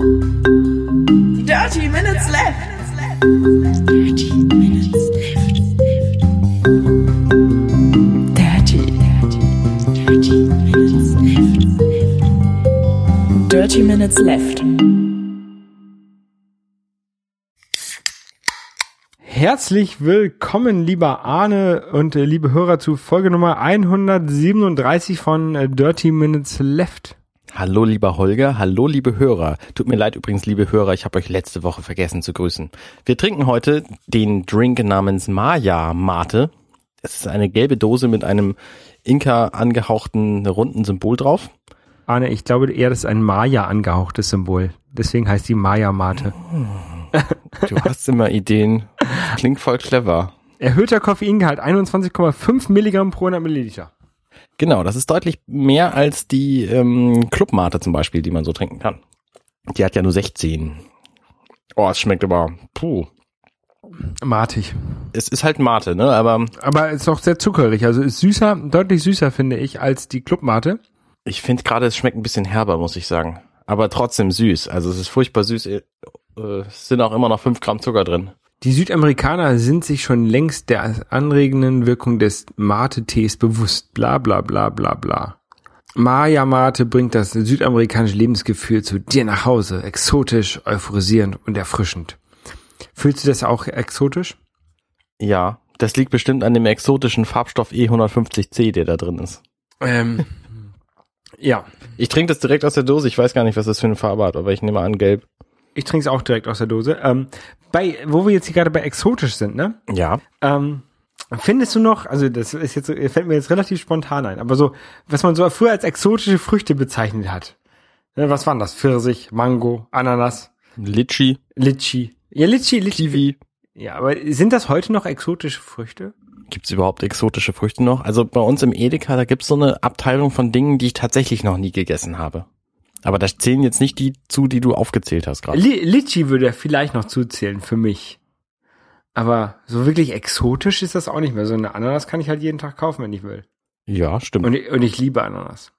Dirty Minutes Left. Dirty Minutes Left. Dirty, dirty, dirty Minutes Left. Dirty Minutes Left. Herzlich willkommen, lieber Arne und äh, liebe Hörer zu Folge Nummer 137 von äh, Dirty Minutes Left. Hallo lieber Holger, hallo liebe Hörer. Tut mir leid übrigens, liebe Hörer, ich habe euch letzte Woche vergessen zu grüßen. Wir trinken heute den Drink namens Maya Mate. Es ist eine gelbe Dose mit einem Inka angehauchten runden Symbol drauf. Arne, ich glaube eher, das ist ein Maya angehauchtes Symbol. Deswegen heißt die Maya Mate. Du hast immer Ideen. Klingt voll clever. Erhöhter Koffeingehalt 21,5 Milligramm pro 100 Milliliter. Genau, das ist deutlich mehr als die ähm, Clubmate zum Beispiel, die man so trinken kann. Die hat ja nur 16. Oh, es schmeckt aber, puh. Matig. Es ist halt Mate, ne? Aber Aber ist auch sehr zuckerig. Also ist süßer, deutlich süßer, finde ich, als die Clubmate. Ich finde gerade, es schmeckt ein bisschen herber, muss ich sagen. Aber trotzdem süß. Also es ist furchtbar süß. Äh, Es sind auch immer noch fünf Gramm Zucker drin. Die Südamerikaner sind sich schon längst der anregenden Wirkung des Mate-Tees bewusst. Bla bla bla bla bla. Maya Mate bringt das südamerikanische Lebensgefühl zu dir nach Hause. Exotisch, euphorisierend und erfrischend. Fühlst du das auch exotisch? Ja, das liegt bestimmt an dem exotischen Farbstoff E150C, der da drin ist. Ähm, ja, Ich trinke das direkt aus der Dose. Ich weiß gar nicht, was das für eine Farbe hat, aber ich nehme an gelb. ich trinke es auch direkt aus der Dose. Ähm, bei, wo wir jetzt hier gerade bei exotisch sind, ne? Ja. Ähm, findest du noch, also das ist jetzt, fällt mir jetzt relativ spontan ein, aber so, was man so früher als exotische Früchte bezeichnet hat. Ne, Was waren das? Pfirsich, Mango, Ananas, Litchi, Litchi. Ja, Litchi, Litchi. Kiwi. Ja, aber sind das heute noch exotische Früchte? Gibt's überhaupt exotische Früchte noch? Also bei uns im Edeka, da gibt's so eine Abteilung von Dingen, die ich tatsächlich noch nie gegessen habe. Aber da zählen jetzt nicht die zu, die du aufgezählt hast gerade. Li Litchi würde ja vielleicht noch zuzählen für mich. Aber so wirklich exotisch ist das auch nicht mehr. So eine Ananas kann ich halt jeden Tag kaufen, wenn ich will. Ja, stimmt. Und ich, und ich liebe Ananas.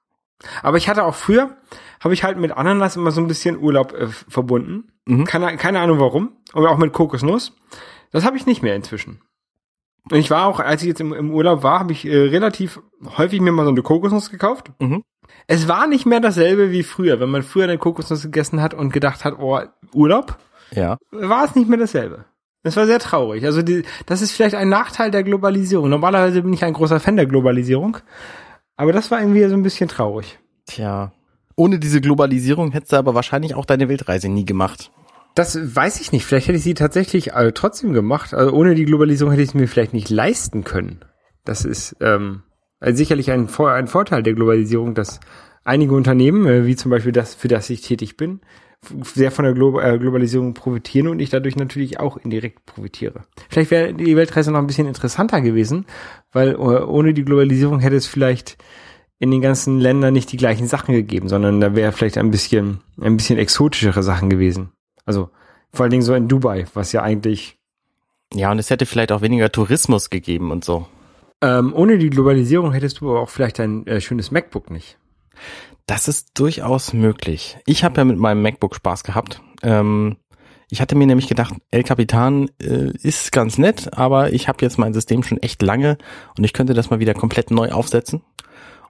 Aber ich hatte auch früher, habe ich halt mit Ananas immer so ein bisschen Urlaub äh, verbunden. Mhm. Keine, keine Ahnung warum. Und auch mit Kokosnuss. Das habe ich nicht mehr inzwischen. Und ich war auch, als ich jetzt im, im Urlaub war, habe ich äh, relativ häufig mir mal so eine Kokosnuss gekauft. Mhm. Es war nicht mehr dasselbe wie früher. Wenn man früher eine Kokosnuss gegessen hat und gedacht hat, oh, Urlaub, Ja. war es nicht mehr dasselbe. Es war sehr traurig. Also die, das ist vielleicht ein Nachteil der Globalisierung. Normalerweise bin ich ein großer Fan der Globalisierung. Aber das war irgendwie so ein bisschen traurig. Tja. Ohne diese Globalisierung hättest du aber wahrscheinlich auch deine Weltreise nie gemacht. Das weiß ich nicht. Vielleicht hätte ich sie tatsächlich äh, trotzdem gemacht. Also ohne die Globalisierung hätte ich es mir vielleicht nicht leisten können. Das ist ähm, also sicherlich ein, ein Vorteil der Globalisierung, dass einige Unternehmen, äh, wie zum Beispiel das, für das ich tätig bin, sehr von der Glo äh, Globalisierung profitieren und ich dadurch natürlich auch indirekt profitiere. Vielleicht wäre die Weltreise noch ein bisschen interessanter gewesen, weil äh, ohne die Globalisierung hätte es vielleicht in den ganzen Ländern nicht die gleichen Sachen gegeben, sondern da wäre vielleicht ein bisschen, ein bisschen exotischere Sachen gewesen. Also vor allen Dingen so in Dubai, was ja eigentlich Ja, und es hätte vielleicht auch weniger Tourismus gegeben und so. Ähm, ohne die Globalisierung hättest du aber auch vielleicht ein äh, schönes MacBook nicht. Das ist durchaus möglich. Ich habe ja mit meinem MacBook Spaß gehabt. Ähm, ich hatte mir nämlich gedacht, El Capitan äh, ist ganz nett, aber ich habe jetzt mein System schon echt lange und ich könnte das mal wieder komplett neu aufsetzen.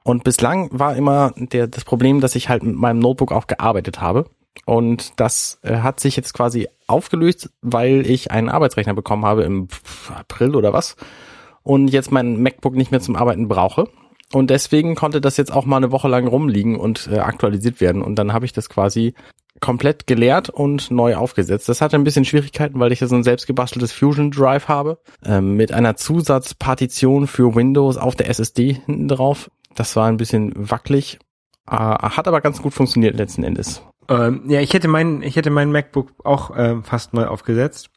Und bislang war immer der, das Problem, dass ich halt mit meinem Notebook auch gearbeitet habe. Und das äh, hat sich jetzt quasi aufgelöst, weil ich einen Arbeitsrechner bekommen habe im April oder was. Und jetzt mein MacBook nicht mehr zum Arbeiten brauche. Und deswegen konnte das jetzt auch mal eine Woche lang rumliegen und äh, aktualisiert werden. Und dann habe ich das quasi komplett geleert und neu aufgesetzt. Das hatte ein bisschen Schwierigkeiten, weil ich ja so ein selbstgebasteltes Fusion Drive habe, ähm, mit einer Zusatzpartition für Windows auf der SSD hinten drauf. Das war ein bisschen wackelig, äh, hat aber ganz gut funktioniert letzten Endes. Ähm, ja, ich hätte mein, ich hätte mein MacBook auch ähm, fast neu aufgesetzt.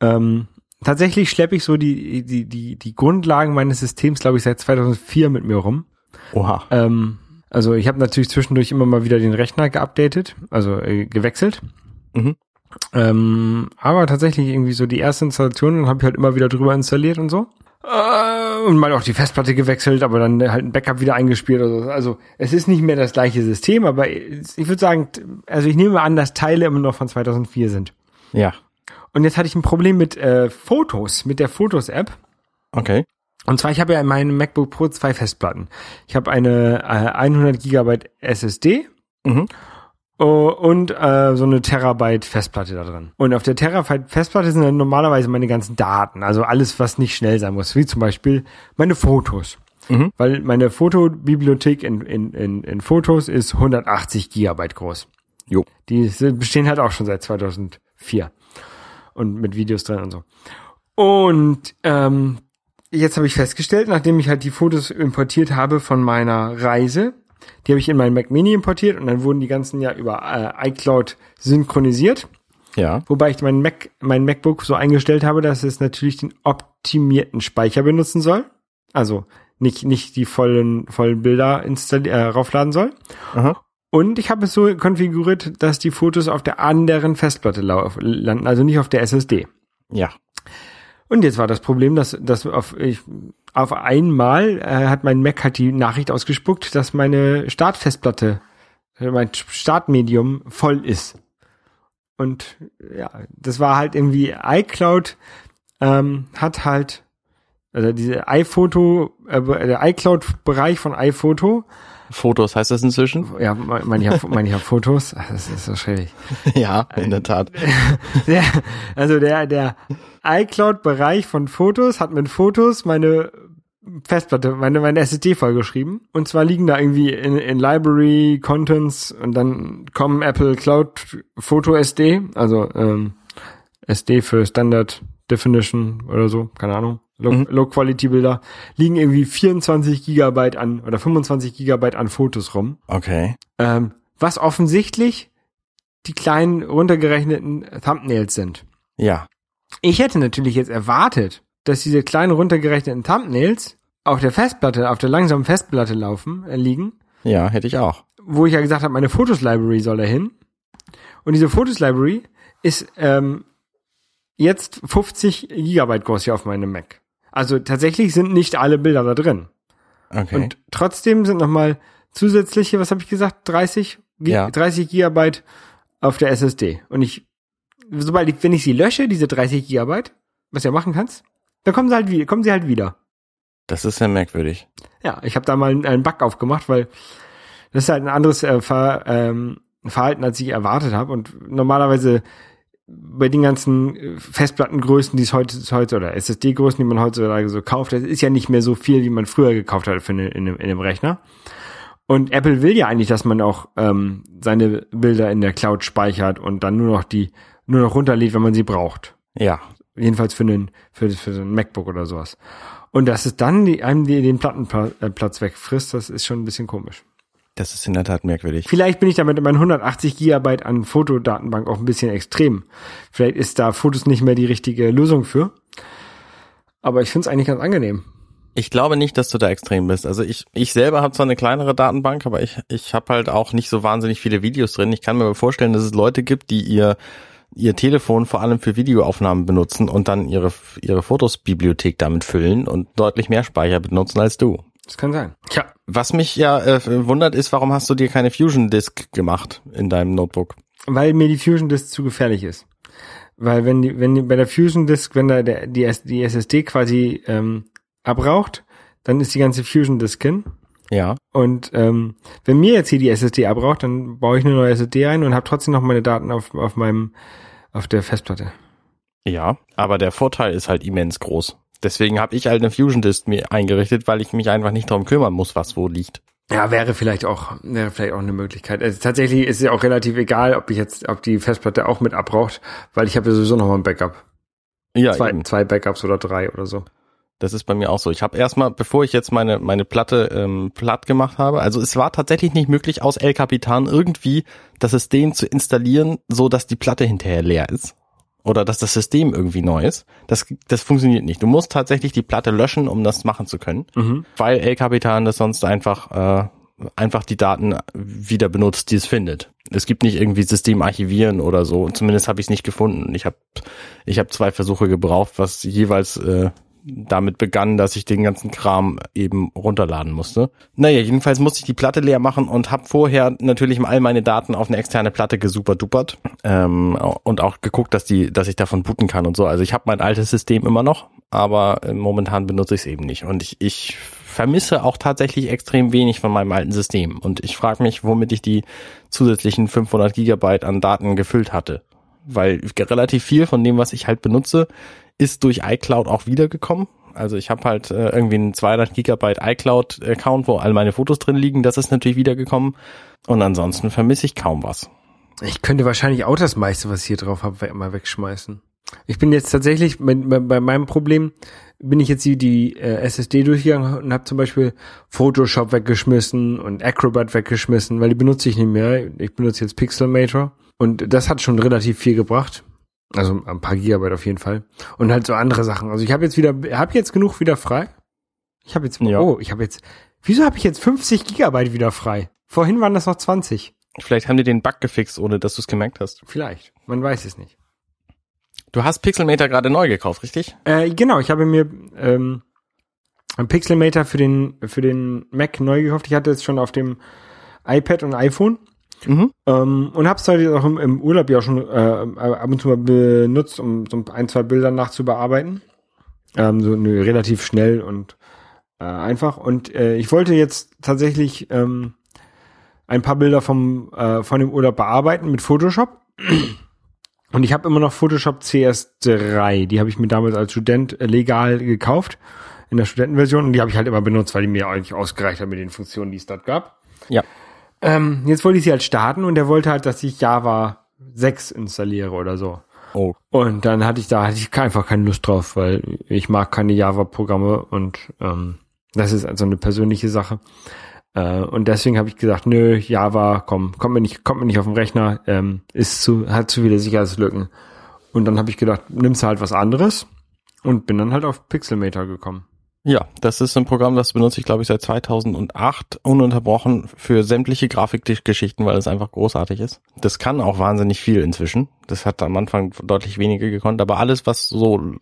Ähm, tatsächlich schleppe ich so die, die, die, die Grundlagen meines Systems, glaube ich, seit 2004 mit mir rum. Oha. Ähm, also ich habe natürlich zwischendurch immer mal wieder den Rechner geupdatet, also äh, gewechselt. Mhm. Ähm, aber tatsächlich irgendwie so die erste Installation habe ich halt immer wieder drüber installiert und so. Äh, und mal auch die Festplatte gewechselt, aber dann halt ein Backup wieder eingespielt. Oder so. Also es ist nicht mehr das gleiche System, aber ich würde sagen, also ich nehme an, dass Teile immer noch von 2004 sind. Ja. Und jetzt hatte ich ein Problem mit äh, Fotos, mit der Fotos-App. Okay. Und zwar, ich habe ja in meinem MacBook Pro zwei Festplatten. Ich habe eine äh, 100 Gigabyte SSD Mhm. Oh, und äh, so eine Terabyte Festplatte da drin. Und auf der Terabyte Festplatte sind dann normalerweise meine ganzen Daten, also alles, was nicht schnell sein muss, wie zum Beispiel meine Fotos. Mhm. Weil meine Fotobibliothek in, in, in, in Fotos ist 180 Gigabyte groß. Jo. Die bestehen halt auch schon seit 2004 und mit Videos drin und so. Und ähm, jetzt habe ich festgestellt, nachdem ich halt die Fotos importiert habe von meiner Reise, die habe ich in meinen Mac Mini importiert und dann wurden die ganzen ja über äh, iCloud synchronisiert. Ja. Wobei ich meinen Mac, mein MacBook so eingestellt habe, dass es natürlich den optimierten Speicher benutzen soll. Also nicht, nicht die vollen, vollen Bilder installieren, äh, raufladen soll. Aha. Und ich habe es so konfiguriert, dass die Fotos auf der anderen Festplatte landen, also nicht auf der SSD. Ja. Und jetzt war das Problem, dass, dass auf, ich, auf einmal äh, hat mein Mac halt die Nachricht ausgespuckt, dass meine Startfestplatte, äh, mein Startmedium voll ist. Und ja, das war halt irgendwie iCloud ähm, hat halt also diese iPhoto, äh, der iCloud-Bereich von iPhoto, Fotos heißt das inzwischen? ja, meine ich ja, mein ich ja Fotos, das ist so schwierig. ja, in der Tat. Der, also der, der iCloud-Bereich von Fotos hat mit Fotos meine Festplatte, meine, meine SSD vollgeschrieben. Und zwar liegen da irgendwie in, in Library, Contents und dann kommen Apple Cloud Photo SD, also ähm, SD für Standard Definition oder so, keine Ahnung. Low, Mhm. Liegen irgendwie 24 Gigabyte an oder 25 Gigabyte an Fotos rum. Okay. Ähm, was offensichtlich die kleinen runtergerechneten Thumbnails sind. Ja. Ich hätte natürlich jetzt erwartet, dass diese kleinen runtergerechneten Thumbnails auf der Festplatte, auf der langsamen Festplatte laufen, äh, liegen, Ja, hätte ich auch. wo ich ja gesagt habe, meine Fotos-Library soll da hin. Und diese Fotos-Library ist ähm, jetzt 50 Gigabyte groß hier auf meinem Mac. Also tatsächlich sind nicht alle Bilder da drin. Okay. Und trotzdem sind nochmal zusätzliche, was habe ich gesagt, 30, Gi- Ja. 30 Gigabyte auf der SSD. Und ich, sobald ich, wenn ich sie lösche, diese 30 Gigabyte, was du ja machen kannst, dann kommen sie halt wieder, kommen sie halt wieder. das ist sehr merkwürdig. Ja, ich habe da mal einen, einen Bug aufgemacht, weil das ist halt ein anderes äh, Ver, ähm, Verhalten, als ich erwartet habe. Und normalerweise bei den ganzen äh, Festplattengrößen, die es heute, heute oder SSD-Größen, die man heutzutage so kauft, das ist ja nicht mehr so viel, wie man früher gekauft hat für eine, in, einem, in einem Rechner. Und Apple will ja eigentlich, dass man auch ähm, seine Bilder in der Cloud speichert und dann nur noch die nur noch runterlädt, wenn man sie braucht. Ja. Jedenfalls für einen für, für so ein MacBook oder sowas. Und dass es dann die, einem die, den Plattenplatz wegfrisst, das ist schon ein bisschen komisch. Das ist in der Tat merkwürdig. Vielleicht bin ich damit in meinen 180 Gigabyte an Fotodatenbank auch ein bisschen extrem. Vielleicht ist da Fotos nicht mehr die richtige Lösung für. Aber ich finde es eigentlich ganz angenehm. Ich glaube nicht, dass du da extrem bist. Also ich, ich selber habe zwar eine kleinere Datenbank, aber ich, ich habe halt auch nicht so wahnsinnig viele Videos drin. Ich kann mir vorstellen, dass es Leute gibt, die ihr ihr Telefon vor allem für Videoaufnahmen benutzen und dann ihre ihre Fotosbibliothek damit füllen und deutlich mehr Speicher benutzen als du. Das kann sein. Tja, Was mich ja äh, wundert ist, warum hast du dir keine Fusion Disk gemacht in deinem Notebook? weil mir die Fusion Disk zu gefährlich ist. Weil wenn die, wenn die, bei der Fusion Disk, wenn da der, die, S- die SSD quasi ähm, abraucht, dann ist die ganze Fusion Disk hin. Ja. Und ähm, wenn mir jetzt hier die SSD abraucht, dann baue ich eine neue SSD ein und habe trotzdem noch meine Daten auf, auf meinem auf der Festplatte. Ja, aber der Vorteil ist halt immens groß. Deswegen habe ich halt eine Fusion Disk mir eingerichtet, weil ich mich einfach nicht darum kümmern muss, was wo liegt. Ja, wäre vielleicht auch wäre vielleicht auch eine Möglichkeit. Also tatsächlich ist es ja auch relativ egal, ob ich jetzt ob die Festplatte auch mit abraucht, weil ich habe ja sowieso noch mal ein Backup. Ja, zwei, eben. zwei Backups oder drei oder so. Das ist bei mir auch so. Ich habe erstmal, bevor ich jetzt meine meine Platte ähm, platt gemacht habe, also es war tatsächlich nicht möglich, aus El Capitan irgendwie das System zu installieren, so dass die Platte hinterher leer ist oder dass das System irgendwie neu ist. Das das funktioniert nicht. Du musst tatsächlich die Platte löschen, um das machen zu können, Mhm. weil El Capitan das sonst einfach äh, einfach die Daten wieder benutzt, die es findet. Es gibt nicht irgendwie System archivieren oder so. Zumindest habe ich es nicht gefunden. Ich habe ich habe zwei Versuche gebraucht, was jeweils äh, damit begann, dass ich den ganzen Kram eben runterladen musste. Naja, jedenfalls musste ich die Platte leer machen und habe vorher natürlich all meine Daten auf eine externe Platte gesuperdupert ähm, und auch geguckt, dass die, dass ich davon booten kann und so. Also ich habe mein altes System immer noch, aber äh, momentan benutze ich es eben nicht. Und ich, ich vermisse auch tatsächlich extrem wenig von meinem alten System. Und ich frage mich, womit ich die zusätzlichen 500 Gigabyte an Daten gefüllt hatte. Weil relativ viel von dem, was ich halt benutze, ist durch iCloud auch wiedergekommen. Also ich habe halt äh, irgendwie einen 200 Gigabyte iCloud-Account, wo all meine Fotos drin liegen. Das ist natürlich wiedergekommen. Und ansonsten vermisse ich kaum was. Ich könnte wahrscheinlich auch das meiste, was ich hier drauf habe, mal wegschmeißen. Ich bin jetzt tatsächlich bei, bei meinem Problem bin ich jetzt die, die äh, SSD durchgegangen und habe zum Beispiel Photoshop weggeschmissen und Acrobat weggeschmissen, weil die benutze ich nicht mehr. Ich benutze jetzt Pixelmator und das hat schon relativ viel gebracht. Also ein paar Gigabyte auf jeden Fall. Und halt so andere Sachen. Also ich habe jetzt wieder, habe jetzt genug wieder frei. Ich habe jetzt, ja. oh, ich habe jetzt, wieso habe ich jetzt 50 Gigabyte wieder frei? Vorhin waren das noch 20. Vielleicht haben die den Bug gefixt, ohne dass du es gemerkt hast. Vielleicht. Man weiß es nicht. Du hast Pixelmator gerade neu gekauft, richtig? Äh, genau, ich habe mir ähm, ein Pixelmator für den für den Mac neu gekauft. Ich hatte es schon auf dem iPad und iPhone. Mhm. Ähm, und habe es heute auch im, im, Urlaub ja schon äh, ab und zu mal benutzt, um so ein, zwei Bilder nachzubearbeiten. Ähm, so ne, relativ schnell und äh, einfach. Und äh, ich wollte jetzt tatsächlich ähm, ein paar Bilder vom äh, von dem Urlaub bearbeiten mit Photoshop. Und ich habe immer noch Photoshop CS3. Die habe ich mir damals als Student äh, legal gekauft in der Studentenversion und die habe ich halt immer benutzt, weil die mir eigentlich ausgereicht hat mit den Funktionen, die es dort gab. Ja. Ähm, jetzt wollte ich sie halt starten und der wollte halt, dass ich Java 6 installiere oder so. Oh. Und dann hatte ich da hatte ich einfach keine Lust drauf, weil ich mag keine Java-Programme und ähm, das ist also eine persönliche Sache. Äh, und deswegen habe ich gesagt, nö, Java, komm, kommt mir nicht, kommt mir nicht auf den Rechner, ähm, ist zu, hat zu viele Sicherheitslücken. Und dann habe ich gedacht, nimmst halt was anderes und bin dann halt auf Pixelmator gekommen. Ja, das ist ein Programm, das benutze ich, glaube ich, seit 2008 ununterbrochen für sämtliche Grafikgeschichten, weil es einfach großartig ist. Das kann auch wahnsinnig viel inzwischen. Das hat am Anfang deutlich weniger gekonnt, aber alles, was so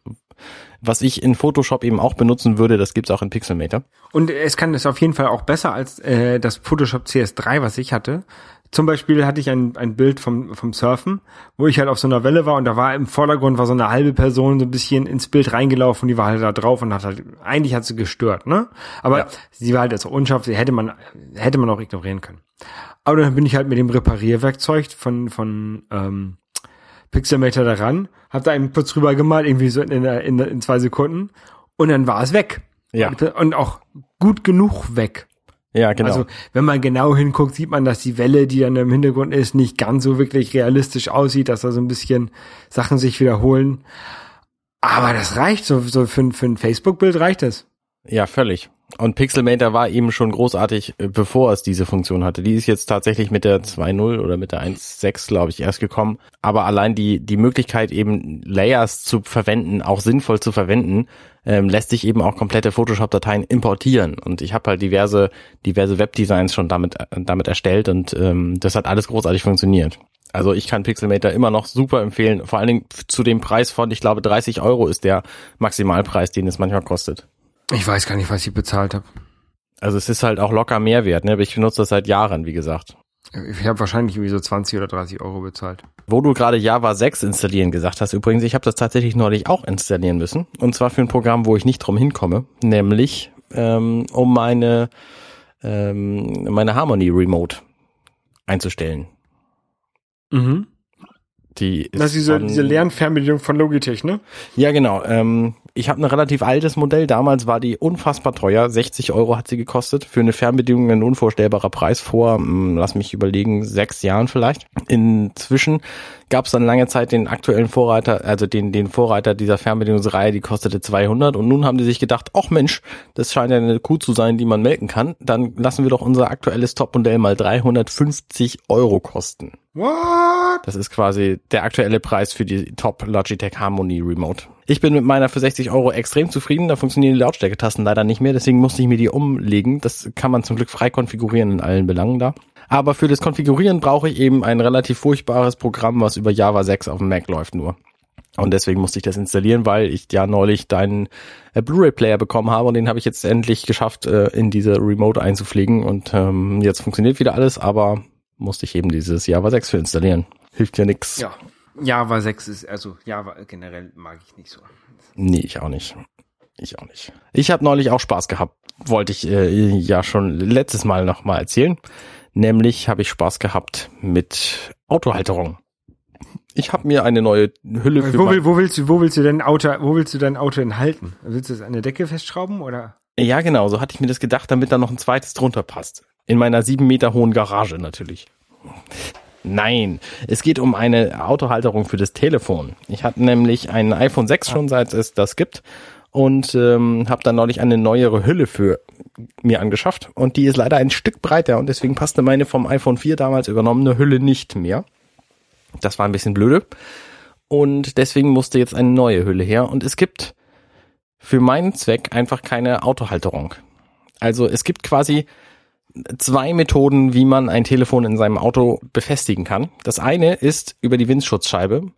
was ich in Photoshop eben auch benutzen würde, das gibt's auch in Pixelmator. Und es kann es auf jeden Fall auch besser als äh, das Photoshop CS3, was ich hatte. Zum Beispiel hatte ich ein, ein Bild vom, vom Surfen, wo ich halt auf so einer Welle war und da war im Vordergrund war so eine halbe Person so ein bisschen ins Bild reingelaufen, die war halt da drauf und hat halt, eigentlich hat sie gestört, ne? Aber ja. sie war halt also unscharf, sie hätte man, hätte man auch ignorieren können. Aber dann bin ich halt mit dem Reparierwerkzeug von, von ähm, Pixelmator daran, hab da einen Putz drüber gemalt, irgendwie so in, in, in zwei Sekunden und dann war es weg. Ja. Und auch gut genug weg. Ja, genau. Also, wenn man genau hinguckt, sieht man, dass die Welle, die dann im Hintergrund ist, nicht ganz so wirklich realistisch aussieht, dass da so ein bisschen Sachen sich wiederholen. Aber das reicht, so, so für, für ein Facebook-Bild reicht es. Ja, völlig. Und Pixelmator war eben schon großartig, äh, bevor es diese Funktion hatte. Die ist jetzt tatsächlich mit der 2.0 oder mit der 1.6, glaube ich, erst gekommen. Aber allein die, die Möglichkeit, eben Layers zu verwenden, auch sinnvoll zu verwenden, ähm, lässt sich eben auch komplette Photoshop-Dateien importieren. Und ich habe halt diverse, diverse Webdesigns schon damit, äh, damit erstellt und ähm, das hat alles großartig funktioniert. Also ich kann Pixelmator immer noch super empfehlen. Vor allen Dingen zu dem Preis von, ich glaube, 30 Euro ist der Maximalpreis, den es manchmal kostet. Ich weiß gar nicht, was ich bezahlt habe. Also es ist halt auch locker Mehrwert, ne? Aber ich benutze das seit Jahren, wie gesagt. Ich habe wahrscheinlich irgendwie so 20 oder 30 Euro bezahlt. Wo du gerade Java 6 installieren gesagt hast, übrigens, ich habe das tatsächlich neulich auch installieren müssen. Und zwar für ein Programm, wo ich nicht drum hinkomme, nämlich ähm, um meine, ähm, meine Harmony Remote einzustellen. Mhm. Die ist das ist diese, diese Lernfernbedienung von Logitech, ne? Ja, genau. Ähm, ich habe ein relativ altes Modell. Damals war die unfassbar teuer. 60 Euro hat sie gekostet. Für eine Fernbedienung ein unvorstellbarer Preis vor, hm, lass mich überlegen, sechs Jahren vielleicht. Inzwischen gab es dann lange Zeit den aktuellen Vorreiter, also den, den Vorreiter dieser Fernbedienungsreihe, die kostete 200. Und nun haben die sich gedacht, ach Mensch, das scheint ja eine Kuh zu sein, die man melken kann. Dann lassen wir doch unser aktuelles Topmodell mal 350 Euro kosten. What? Das ist quasi der aktuelle Preis für die Top Logitech Harmony Remote. Ich bin mit meiner für 60 Euro extrem zufrieden. Da funktionieren die Lautstärketasten leider nicht mehr. Deswegen musste ich mir die umlegen. Das kann man zum Glück frei konfigurieren in allen Belangen da. Aber für das Konfigurieren brauche ich eben ein relativ furchtbares Programm, was über Java 6 auf dem Mac läuft nur. Und deswegen musste ich das installieren, weil ich ja neulich deinen äh, Blu-ray-Player bekommen habe und den habe ich jetzt endlich geschafft, äh, in diese Remote einzupflegen. Und ähm, jetzt funktioniert wieder alles, aber musste ich eben dieses Java 6 für installieren. Hilft ja nix. Ja. Java 6 ist, also Java generell mag ich nicht so. Nee, ich auch nicht. Ich auch nicht. Ich habe neulich auch Spaß gehabt. Wollte ich äh, ja schon letztes Mal noch mal erzählen. Nämlich habe ich Spaß gehabt mit Autohalterung. Ich habe mir eine neue Hülle für Wo, will, wo willst du, wo willst du dein Auto, wo willst du dein Auto denn halten? Willst du es an der Decke festschrauben oder? Ja, genau, so hatte ich mir das gedacht, damit da noch ein zweites drunter passt. In meiner sieben Meter hohen Garage natürlich. Nein, es geht um eine Autohalterung für das Telefon. Ich hatte nämlich ein iPhone 6 schon, seit es das gibt. Und ähm, habe dann neulich eine neuere Hülle für mir angeschafft. Und die ist leider ein Stück breiter und deswegen passte meine vom iPhone 4 damals übernommene Hülle nicht mehr. Das war ein bisschen blöde. Und deswegen musste jetzt eine neue Hülle her. Und es gibt für meinen Zweck einfach keine Autohalterung. Also es gibt quasi zwei Methoden, wie man ein Telefon in seinem Auto befestigen kann. Das eine ist über die Windschutzscheibe.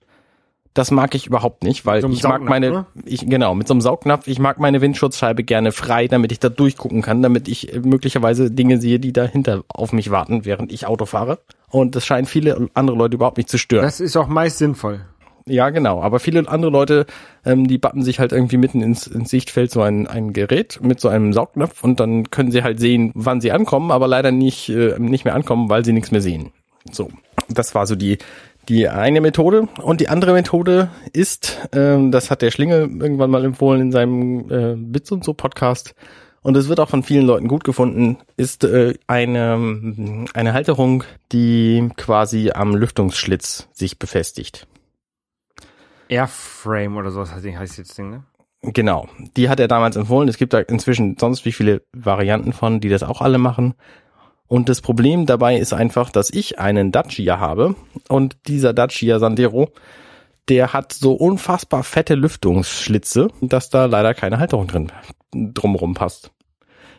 Das mag ich überhaupt nicht, weil So ich mag meine, ne? ich, genau, mit so einem Saugnapf, ich mag meine Windschutzscheibe gerne frei, damit ich da durchgucken kann, damit ich äh, möglicherweise Dinge sehe, die dahinter auf mich warten, während ich Auto fahre. Und das scheint viele andere Leute überhaupt nicht zu stören. Das ist auch meist sinnvoll. Ja, genau. Aber viele andere Leute, ähm, die bappen sich halt irgendwie mitten ins, ins Sichtfeld so ein, ein Gerät mit so einem Saugnapf und dann können sie halt sehen, wann sie ankommen, aber leider nicht, äh, nicht mehr ankommen, weil sie nichts mehr sehen. So, das war so die, die eine Methode. Und die andere Methode ist, ähm, das hat der Schlinge irgendwann mal empfohlen in seinem äh, Bits und so Podcast, und es wird auch von vielen Leuten gut gefunden, ist äh, eine, eine Halterung, die quasi am Lüftungsschlitz sich befestigt. Airframe oder sowas heißt heißt jetzt Ding, ne? Genau, die hat er damals empfohlen. Es gibt da inzwischen sonst wie viele Varianten von, die das auch alle machen. Und das Problem dabei ist einfach, dass ich einen Dacia habe und dieser Dacia Sandero, der hat so unfassbar fette Lüftungsschlitze, dass da leider keine Halterung drin drumrum passt.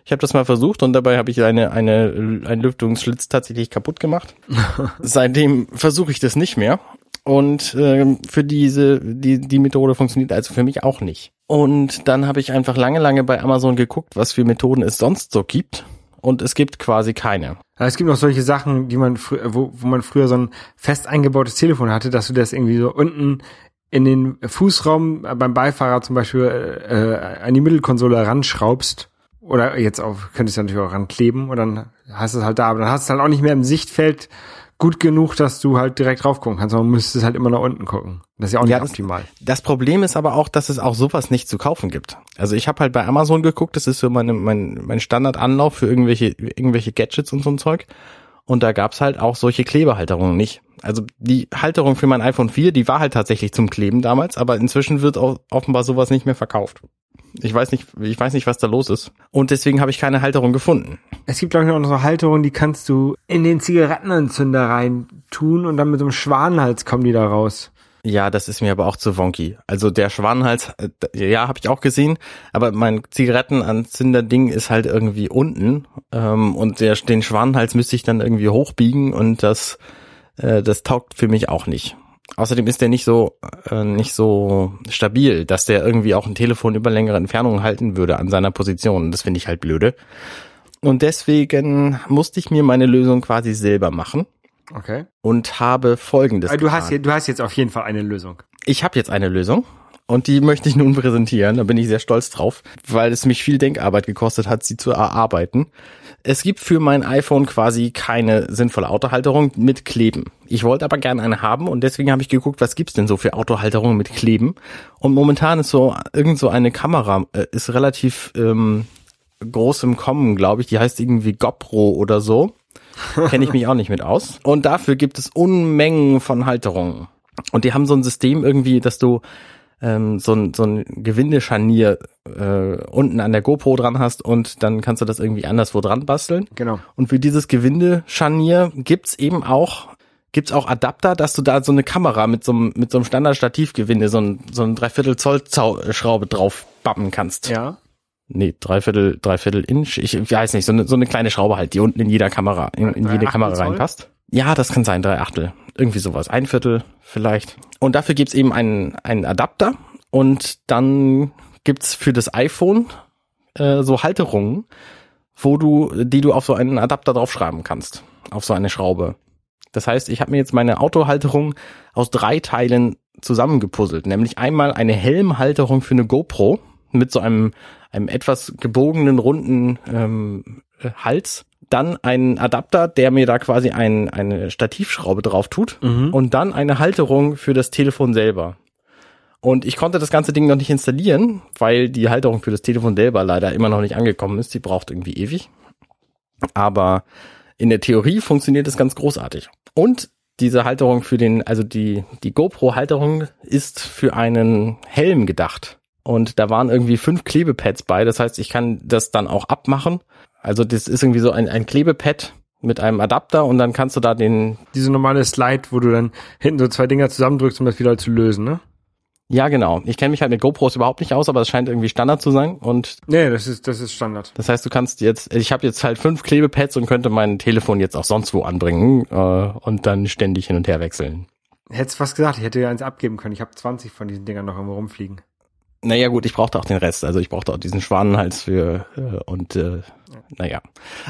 Ich habe das mal versucht und dabei habe ich eine, eine, einen Lüftungsschlitz tatsächlich kaputt gemacht. Seitdem versuche ich das nicht mehr. Und ähm, für diese, die, die Methode funktioniert also für mich auch nicht. Und dann habe ich einfach lange, lange bei Amazon geguckt, was für Methoden es sonst so gibt. Und es gibt quasi keine. Es gibt noch solche Sachen, die man wo, wo man früher so ein fest eingebautes Telefon hatte, dass du das irgendwie so unten in den Fußraum äh, beim Beifahrer zum Beispiel äh, an die Mittelkonsole ranschraubst. Oder jetzt auf, könntest du natürlich auch rankleben und dann hast du es halt da, aber dann hast du es halt auch nicht mehr im Sichtfeld gut genug, dass du halt direkt drauf gucken kannst, sondern müsstest halt immer nach unten gucken. Das ist ja auch nicht Ja, das- optimal. Das Problem ist aber auch, dass es auch sowas nicht zu kaufen gibt. Also ich habe halt bei Amazon geguckt, das ist so meine, mein, mein Standardanlauf für irgendwelche, irgendwelche Gadgets und so ein Zeug. Und da gab's halt auch solche Klebehalterungen nicht. Also die Halterung für mein iPhone 4, die war halt tatsächlich zum Kleben damals, aber inzwischen wird auch offenbar sowas nicht mehr verkauft. Ich weiß nicht, ich weiß nicht, was da los ist. Und deswegen habe ich keine Halterung gefunden. Es gibt, glaube ich, auch noch so Halterungen, die kannst du in den Zigarettenanzünder rein tun und dann mit so einem Schwanenhals kommen die da raus. Ja, das ist mir aber auch zu wonky. Also der Schwanenhals, äh, ja, habe ich auch gesehen, aber mein Zigarettenanzünder-Ding ist halt irgendwie unten ähm, und der, den Schwanenhals müsste ich dann irgendwie hochbiegen und das, äh, das taugt für mich auch nicht. Außerdem ist der nicht so äh, nicht so stabil, dass der irgendwie auch ein Telefon über längere Entfernungen halten würde an seiner Position. Das finde ich halt blöde. Und deswegen musste ich mir meine Lösung quasi selber machen Okay. und habe folgendes. Du hast, getan. hier, du hast jetzt auf jeden Fall eine Lösung. Ich habe jetzt eine Lösung und die möchte ich nun präsentieren. Da bin ich sehr stolz drauf, weil es mich viel Denkarbeit gekostet hat, sie zu erarbeiten. Es gibt für mein iPhone quasi keine sinnvolle Autohalterung mit Kleben. Ich wollte aber gerne eine haben und deswegen habe ich geguckt, was gibt's denn so für Autohalterungen mit Kleben. Und momentan ist so irgend so eine Kamera äh, ist relativ ähm, groß im Kommen, glaube ich. Die heißt irgendwie GoPro oder so. Kenne ich mich auch nicht mit aus. Und dafür gibt es Unmengen von Halterungen. Und die haben so ein System irgendwie, dass du ähm, so ein, so ein Gewindescharnier äh, unten an der GoPro dran hast und dann kannst du das irgendwie anderswo dran basteln. Genau. Und für dieses Gewindescharnier gibt's eben auch gibt's auch Adapter, dass du da so eine Kamera mit so einem mit so einem Standard-Stativgewinde so ein so ein Dreiviertel Zoll Zau Schraube drauf bappen kannst. Ja. Nee, Dreiviertel Dreiviertel Inch, ich weiß nicht, so eine so eine kleine Schraube halt, die unten in jeder Kamera in, in jede Kamera Zoll? reinpasst. Ja, das kann sein, drei Achtel. Irgendwie sowas. Ein Viertel vielleicht. Und dafür gibt's eben einen, einen Adapter und dann gibt's für das iPhone äh, so Halterungen, wo du, die du auf so einen Adapter draufschreiben kannst, auf so eine Schraube. Das heißt, ich habe mir jetzt meine Autohalterung aus drei Teilen zusammengepuzzelt, nämlich einmal eine Helmhalterung für eine GoPro mit so einem, einem etwas gebogenen, runden ähm, äh, Hals. Dann einen Adapter, der mir da quasi ein, eine Stativschraube drauf tut. Und dann eine Halterung für das Telefon selber. Und ich konnte das ganze Ding noch nicht installieren, weil die Halterung für das Telefon selber leider immer noch nicht angekommen ist. Die braucht irgendwie ewig. Aber in der Theorie funktioniert es ganz großartig. Und diese Halterung für den, also die, die GoPro-Halterung ist für einen Helm gedacht. Und da waren irgendwie fünf Klebepads bei. Das heißt, ich kann das dann auch abmachen. Also das ist irgendwie so ein, ein Klebepad mit einem Adapter und dann kannst du da den, Diese normale Slide, wo du dann hinten so zwei Dinger zusammendrückst, um das wieder zu lösen, ne? ja genau. Ich kenne mich halt mit GoPros überhaupt nicht aus, aber es scheint irgendwie Standard zu sein. Und Nee, das ist, das ist Standard. das heißt, du kannst jetzt, ich habe jetzt halt fünf Klebepads und könnte mein Telefon jetzt auch sonst wo anbringen äh, und dann ständig hin und her wechseln. Hättest fast gesagt, ich hätte dir eins abgeben können. Ich habe 20 von diesen Dingern noch irgendwo rumfliegen. Naja gut, ich brauchte auch den Rest. Also ich brauchte auch diesen Schwanenhals für äh, und äh, naja.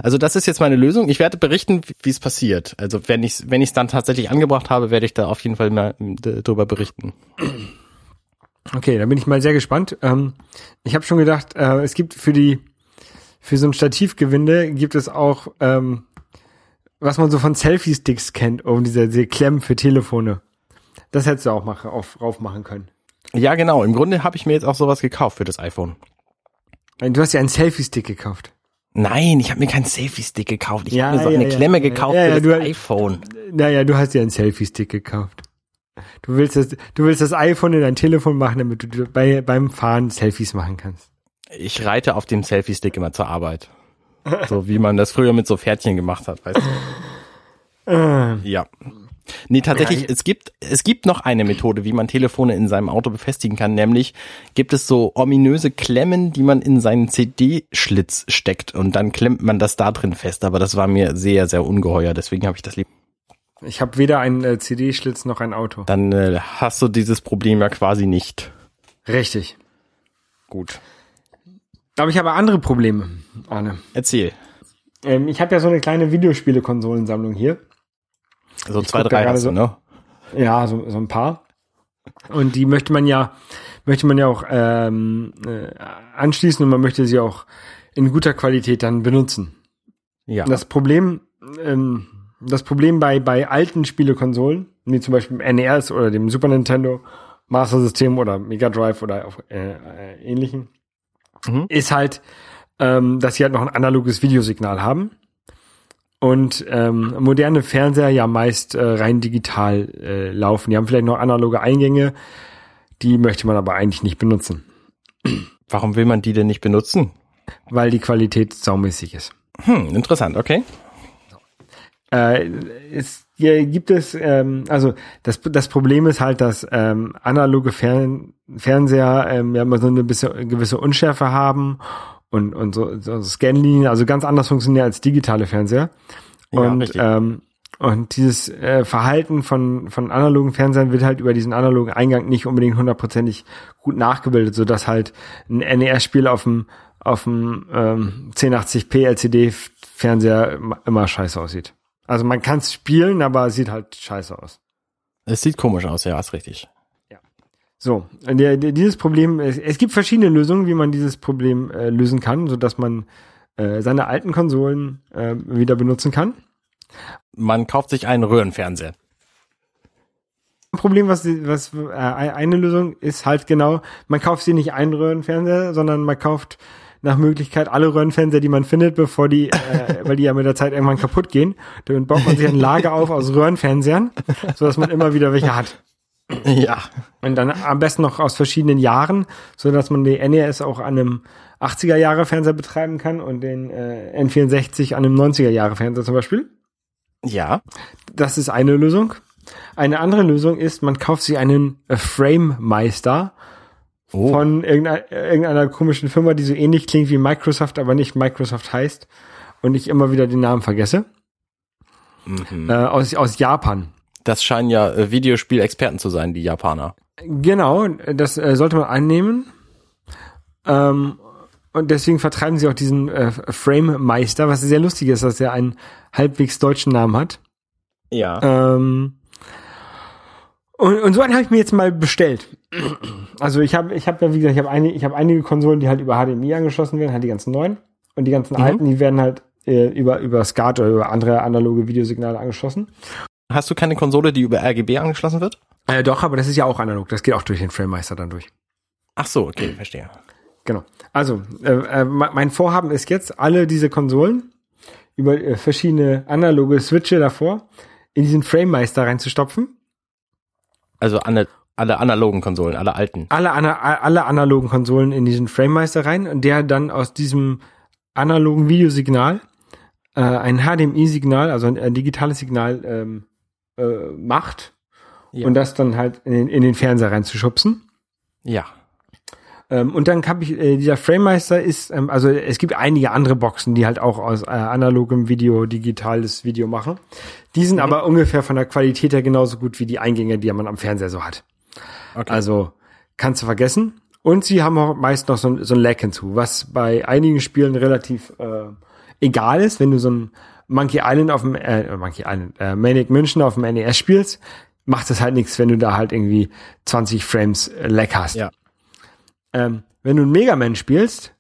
Also das ist jetzt meine Lösung. Ich werde berichten, wie es passiert. Also wenn ich wenn ich es dann tatsächlich angebracht habe, werde ich da auf jeden Fall mal drüber berichten. Okay, da bin ich mal sehr gespannt. Ähm, ich habe schon gedacht, äh, es gibt für die für so ein Stativgewinde gibt es auch ähm, was man so von Selfie-Sticks kennt, um diese, diese Klemmen für Telefone. Das hättest du auch machen, auf, drauf machen können. Ja genau. Im Grunde habe ich mir jetzt auch sowas gekauft für das iPhone. Du hast ja einen Selfie-Stick gekauft. Nein, ich habe mir keinen Selfie-Stick gekauft. Ich Ja, habe mir so ja, eine ja. Klemme gekauft für das iPhone. Naja, du hast ja einen Selfie-Stick gekauft. Du willst das, du willst das iPhone in dein Telefon machen, damit du bei, beim Fahren Selfies machen kannst. Ich reite auf dem Selfie-Stick immer zur Arbeit. So wie man das früher mit so Pferdchen gemacht hat, weißt du? ja. Nee, tatsächlich, es gibt, es gibt noch eine Methode, wie man Telefone in seinem Auto befestigen kann, nämlich gibt es so ominöse Klemmen, die man in seinen CD-Schlitz steckt und dann klemmt man das da drin fest, aber das war mir sehr, sehr ungeheuer, deswegen habe ich das lieber. Ich habe weder einen äh, CD-Schlitz noch ein Auto. Dann äh, hast du dieses Problem ja quasi nicht. Richtig. Gut. Aber ich habe andere Probleme, Arne. Erzähl. Ähm, ich habe ja so eine kleine Videospiele-Konsolensammlung hier. So zwei, guck da drei hast du, so- ne? Ja, so, so ein paar. Und die möchte man ja, möchte man ja auch ähm, äh, anschließen und man möchte sie auch in guter Qualität dann benutzen. Ja. Das Problem, ähm, das Problem bei, bei alten Spielekonsolen, wie zum Beispiel dem NES oder dem Super Nintendo, Master System oder Mega Drive oder auch, äh, äh, ähnlichen, Mhm. ist halt, ähm, dass sie halt noch ein analoges Videosignal haben. Und ähm, moderne Fernseher ja meist äh, rein digital äh, laufen. Die haben vielleicht noch analoge Eingänge, die möchte man aber eigentlich nicht benutzen, Warum will man die denn nicht benutzen? weil die Qualität saumäßig ist. Hm, interessant, okay. Äh, es hier gibt es, ähm, also das, das Problem ist halt, dass ähm, analoge Fern Fernseher ähm, ja immer so eine bisschen, gewisse Unschärfe haben und, und so, so Scanlinien, also ganz anders funktionieren als digitale Fernseher. Ja, und richtig. ähm, und dieses äh, Verhalten von, von analogen Fernsehern wird halt über diesen analogen Eingang nicht unbedingt hundertprozentig gut nachgebildet, so dass halt ein NES-Spiel auf dem auf dem ähm, 1080p LCD-Fernseher immer, immer scheiße aussieht. Also man kann es spielen, aber es sieht halt scheiße aus. Es sieht komisch aus, ja, ist richtig. So, der, der, dieses Problem, es, es gibt verschiedene Lösungen, wie man dieses Problem äh, lösen kann, so dass man äh, seine alten Konsolen äh, wieder benutzen kann. Man kauft sich einen Röhrenfernseher. Ein Problem, was, was äh, eine Lösung ist halt genau, man kauft sie nicht einen Röhrenfernseher, sondern man kauft nach Möglichkeit alle Röhrenfernseher, die man findet, bevor die, äh, weil die ja mit der Zeit irgendwann kaputt gehen. Dann baut man sich ein Lager auf aus Röhrenfernsehern, so dass man immer wieder welche hat. Ja. Und dann am besten noch aus verschiedenen Jahren, so dass man die NES auch an einem 80er Jahre Fernseher betreiben kann und den äh, N64 an einem 90er Jahre Fernseher zum Beispiel. Ja. Das ist eine Lösung. Eine andere Lösung ist, man kauft sich einen äh, Frame-Meister Oh. von irgendeiner, irgendeiner komischen Firma, die so ähnlich klingt wie Microsoft, aber nicht Microsoft heißt und ich immer wieder den Namen vergesse. Mhm. Äh, aus, aus Japan. Das scheinen ja äh, Videospielexperten zu sein, die Japaner. Genau, das äh, sollte man annehmen. Ähm, und deswegen vertreiben sie auch diesen äh, Frame-Meister, was sehr lustig ist, dass er einen halbwegs deutschen Namen hat. Ja. Ähm, und, und so einen habe ich mir jetzt mal bestellt. Also ich habe, ich habe ja wie gesagt, ich habe einige, ich habe einige Konsolen, die halt über HDMI angeschlossen werden, halt die ganzen neuen. Und die ganzen Mhm. alten, die werden halt äh, über über SCART oder über andere analoge Videosignale angeschlossen. Hast du keine Konsole, die über RGB angeschlossen wird? Äh, doch, aber das ist ja auch analog. Das geht auch durch den Frame-Meister dann durch. Ach so, okay, verstehe. Genau. Also, äh, äh, me- mein Vorhaben ist jetzt, alle diese Konsolen über äh, verschiedene analoge Switche davor in diesen Frame-Meister reinzustopfen. Also alle, alle analogen Konsolen, alle alten. Alle, ana alle analogen Konsolen in diesen Frame-Meister rein und der dann aus diesem analogen Videosignal äh, ein HDMI-Signal, also ein, ein digitales Signal ähm, äh, macht Ja. und das dann halt in den, in den Fernseher reinzuschubsen. Ja. Ähm, und dann habe ich, äh, dieser Framemeister ist, ähm, also es gibt einige andere Boxen, die halt auch aus äh, analogem Video digitales Video machen. Die sind aber ungefähr von der Qualität her genauso gut wie die Eingänge, die man am Fernseher so hat. Okay. Also kannst du vergessen. Und sie haben auch meist noch so ein, so ein Lag hinzu, was bei einigen Spielen relativ äh, egal ist, wenn du so ein Monkey Island auf dem äh, Monkey Island, äh, Manic München auf dem NES spielst, macht es halt nichts, wenn du da halt irgendwie 20 Frames äh, Lag hast. Ja. Ähm, wenn du einen Mega Man spielst,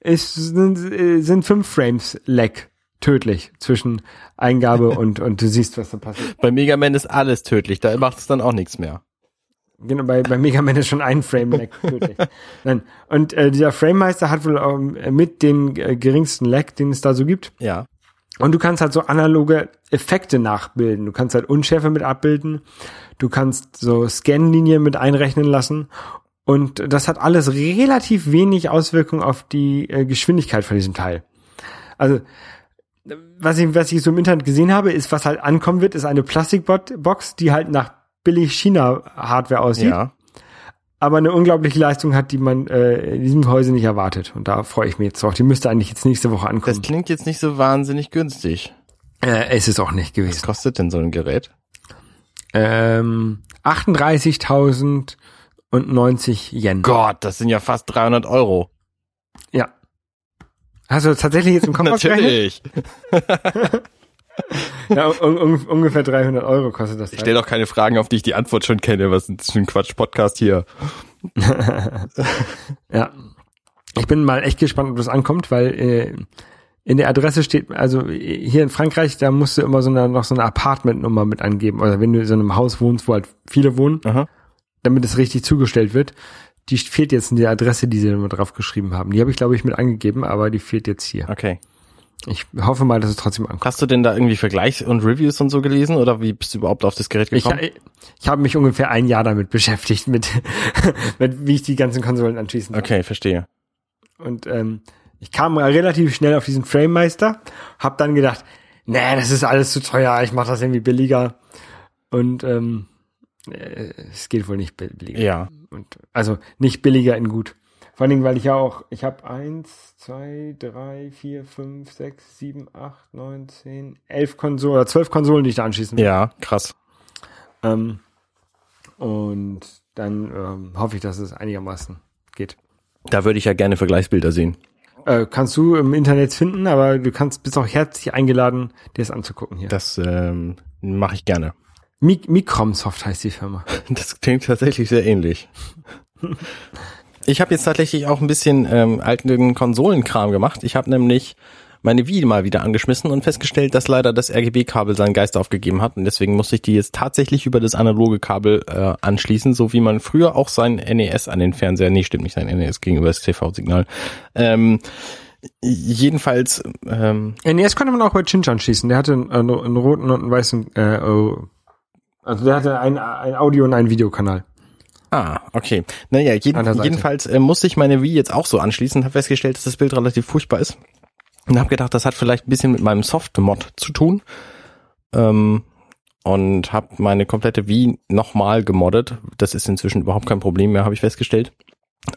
ist, sind, äh, sind fünf Frames Lag tödlich zwischen Eingabe und, und du siehst, was da passiert. Bei Mega Man ist alles tödlich, da macht es dann auch nichts mehr. Genau, bei, bei Mega Man ist schon ein Frame Lag tödlich. Nein. Und äh, dieser Framemeister hat wohl ähm, mit den äh, geringsten Lag, den es da so gibt. Ja. Und du kannst halt so analoge Effekte nachbilden. Du kannst halt Unschärfe mit abbilden. Du kannst so Scanlinien mit einrechnen lassen. Und das hat alles relativ wenig Auswirkung auf die äh, Geschwindigkeit von diesem Teil. Also, was ich, was ich so im Internet gesehen habe, ist, was halt ankommen wird, ist eine Plastikbox, die halt nach billig China-Hardware aussieht, Ja. Aber eine unglaubliche Leistung hat, die man äh, in diesem Gehäuse nicht erwartet. Und da freue ich mich jetzt drauf. Die müsste eigentlich jetzt nächste Woche Das ankommen. klingt jetzt nicht so wahnsinnig günstig. Äh, es ist auch nicht Was gewesen. kostet denn so ein Gerät? Ähm, 38.090 Yen. Gott, das sind ja fast 300 Euro. Ja. Hast du tatsächlich jetzt im Kopf? Natürlich. Ja, un un ungefähr 300 Euro kostet das. Ich stell doch keine Fragen, auf die ich die Antwort schon kenne. Was ist das für ein Quatsch-Podcast hier? Ja. Ich bin mal echt gespannt, ob das ankommt, weil äh, in der Adresse steht, also hier in Frankreich, da musst du immer so eine, noch so eine Apartment-Nummer mit angeben. Oder wenn du in so einem Haus wohnst, wo halt viele wohnen, Aha. damit es richtig zugestellt wird. Die fehlt jetzt in der Adresse, die sie immer drauf geschrieben haben. Die habe ich, glaube ich, mit angegeben, aber die fehlt jetzt hier. Okay. Ich hoffe mal, dass es trotzdem ankommt. Hast du denn da irgendwie Vergleichs und Reviews und so gelesen oder wie bist du überhaupt auf das Gerät Ich, gekommen? ich habe mich ungefähr ein Jahr damit beschäftigt, mit, mit wie ich die ganzen Konsolen anschließen kann. okay, verstehe. Und ähm, ich kam relativ schnell auf diesen Framemeister, hab dann gedacht, nee, das ist alles zu teuer, ich mache das irgendwie billiger. Und ähm, äh, es geht wohl nicht bill- billiger. Ja. Und, also nicht billiger in gut. Vor allen Dingen, weil ich ja auch, ich habe eins, zwei, drei, vier, fünf, sechs, sieben, acht, neun, zehn, elf Konsolen oder zwölf Konsolen, die ich da anschließen will. Ja, krass. Ähm, und dann ähm, hoffe ich, dass es einigermaßen geht. Da würde ich ja gerne Vergleichsbilder sehen. Äh, kannst du im Internet finden, aber du kannst bist auch herzlich eingeladen, dir das anzugucken hier. Das ähm, mache ich gerne. Mi Micromsoft heißt die Firma. Das klingt tatsächlich sehr ähnlich. Ich habe jetzt tatsächlich auch ein bisschen ähm, alten Konsolenkram gemacht. Ich habe nämlich meine Wii mal wieder angeschmissen und festgestellt, dass leider das RGB-Kabel seinen Geist aufgegeben hat und deswegen musste ich die jetzt tatsächlich über das analoge Kabel äh, anschließen, so wie man früher auch sein NES an den Fernseher, nee, stimmt nicht, sein NES gegenüber das TV-Signal. Ähm, jedenfalls, ähm, NES konnte man auch bei Chinch anschließen. Der hatte einen, einen, einen roten und einen weißen, äh, oh, also der hatte ein, ein Audio- und einen Videokanal. Ah, okay. Naja, jeden, jedenfalls äh, musste ich meine Wii jetzt auch so anschließen, habe festgestellt, dass das Bild relativ furchtbar ist. Und habe gedacht, das hat vielleicht ein bisschen mit meinem Soft-Mod zu tun. Ähm, und habe meine komplette Wii nochmal gemoddet. Das ist inzwischen überhaupt kein Problem mehr, habe ich festgestellt.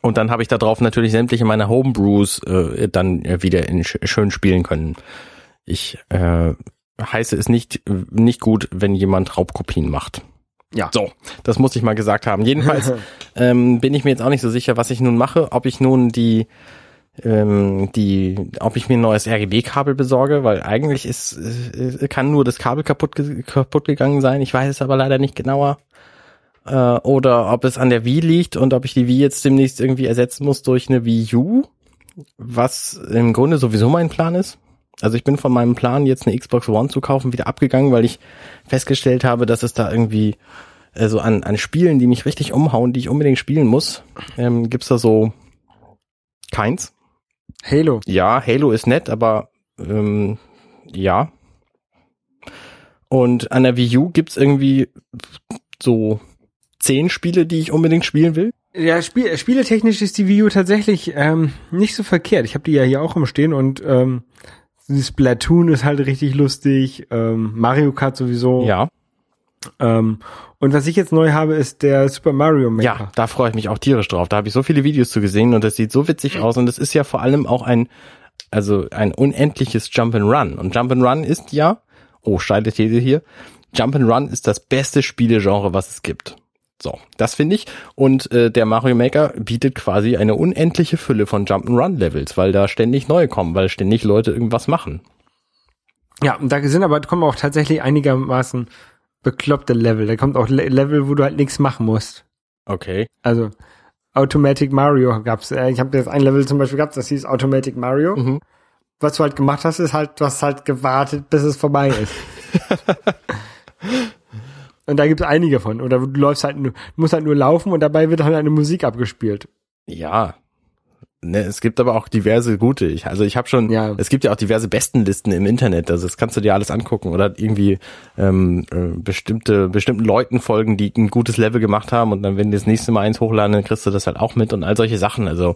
Und dann habe ich da drauf natürlich sämtliche meiner Homebrews äh, dann äh, wieder in sch schön spielen können. Ich äh, heiße es nicht, nicht gut, wenn jemand Raubkopien macht. Ja. So, das muss ich mal gesagt haben. Jedenfalls ähm, bin ich mir jetzt auch nicht so sicher, was ich nun mache, ob ich nun die ähm, die, ob ich mir ein neues RGB-Kabel besorge, weil eigentlich ist, äh, kann nur das Kabel kaputt, ge kaputt gegangen sein. Ich weiß es aber leider nicht genauer. Äh, oder ob es an der Wii liegt und ob ich die Wii jetzt demnächst irgendwie ersetzen muss durch eine Wii U, was im Grunde sowieso mein Plan ist. Also ich bin von meinem Plan, jetzt eine Xbox One zu kaufen, wieder abgegangen, weil ich festgestellt habe, dass es da irgendwie äh, so an, an Spielen, die mich richtig umhauen, die ich unbedingt spielen muss, ähm, gibt's da so keins. Halo. Ja, Halo ist nett, aber ähm, ja. Und an der Wii U gibt's irgendwie so zehn Spiele, die ich unbedingt spielen will. Ja, Spiel, spieletechnisch ist die Wii U tatsächlich ähm, nicht so verkehrt. Ich habe die ja hier auch rumstehen und ähm, Splatoon ist halt richtig lustig, ähm, Mario Kart sowieso. Ja. Ähm, und was ich jetzt neu habe, ist der Super Mario Maker. Ja, da freue ich mich auch tierisch drauf. Da habe ich so viele Videos zu gesehen und das sieht so witzig aus und es ist ja vor allem auch ein, also ein unendliches Jump'n'Run. Und Jump'n'Run ist ja, oh, steile These hier, Jump'n'Run ist das beste Spielegenre, was es gibt. So, das finde ich. Und äh, der Mario Maker bietet quasi eine unendliche Fülle von Jump'n'Run-Levels, weil da ständig neue kommen, weil ständig Leute irgendwas machen. Ja, und da sind aber kommen auch tatsächlich einigermaßen bekloppte Level. Da kommt auch Le Level, wo du halt nichts machen musst. Okay. Also Automatic Mario gab's. Äh, ich habe jetzt ein Level zum Beispiel gehabt, das hieß Automatic Mario. Mhm. Was du halt gemacht hast, ist halt, du hast halt gewartet, bis es vorbei ist. und da gibt's einige von. Oder du läufst halt nur, du musst halt nur laufen und dabei wird halt eine Musik abgespielt. Ja. Ne, es gibt aber auch diverse gute. Ich, also ich habe schon, Ja. es gibt ja auch diverse Bestenlisten im Internet. Also das kannst du dir alles angucken oder irgendwie ähm, äh, bestimmte bestimmten Leuten folgen, die ein gutes Level gemacht haben und dann wenn die das nächste Mal eins hochladen, dann kriegst du das halt auch mit und all solche Sachen. Also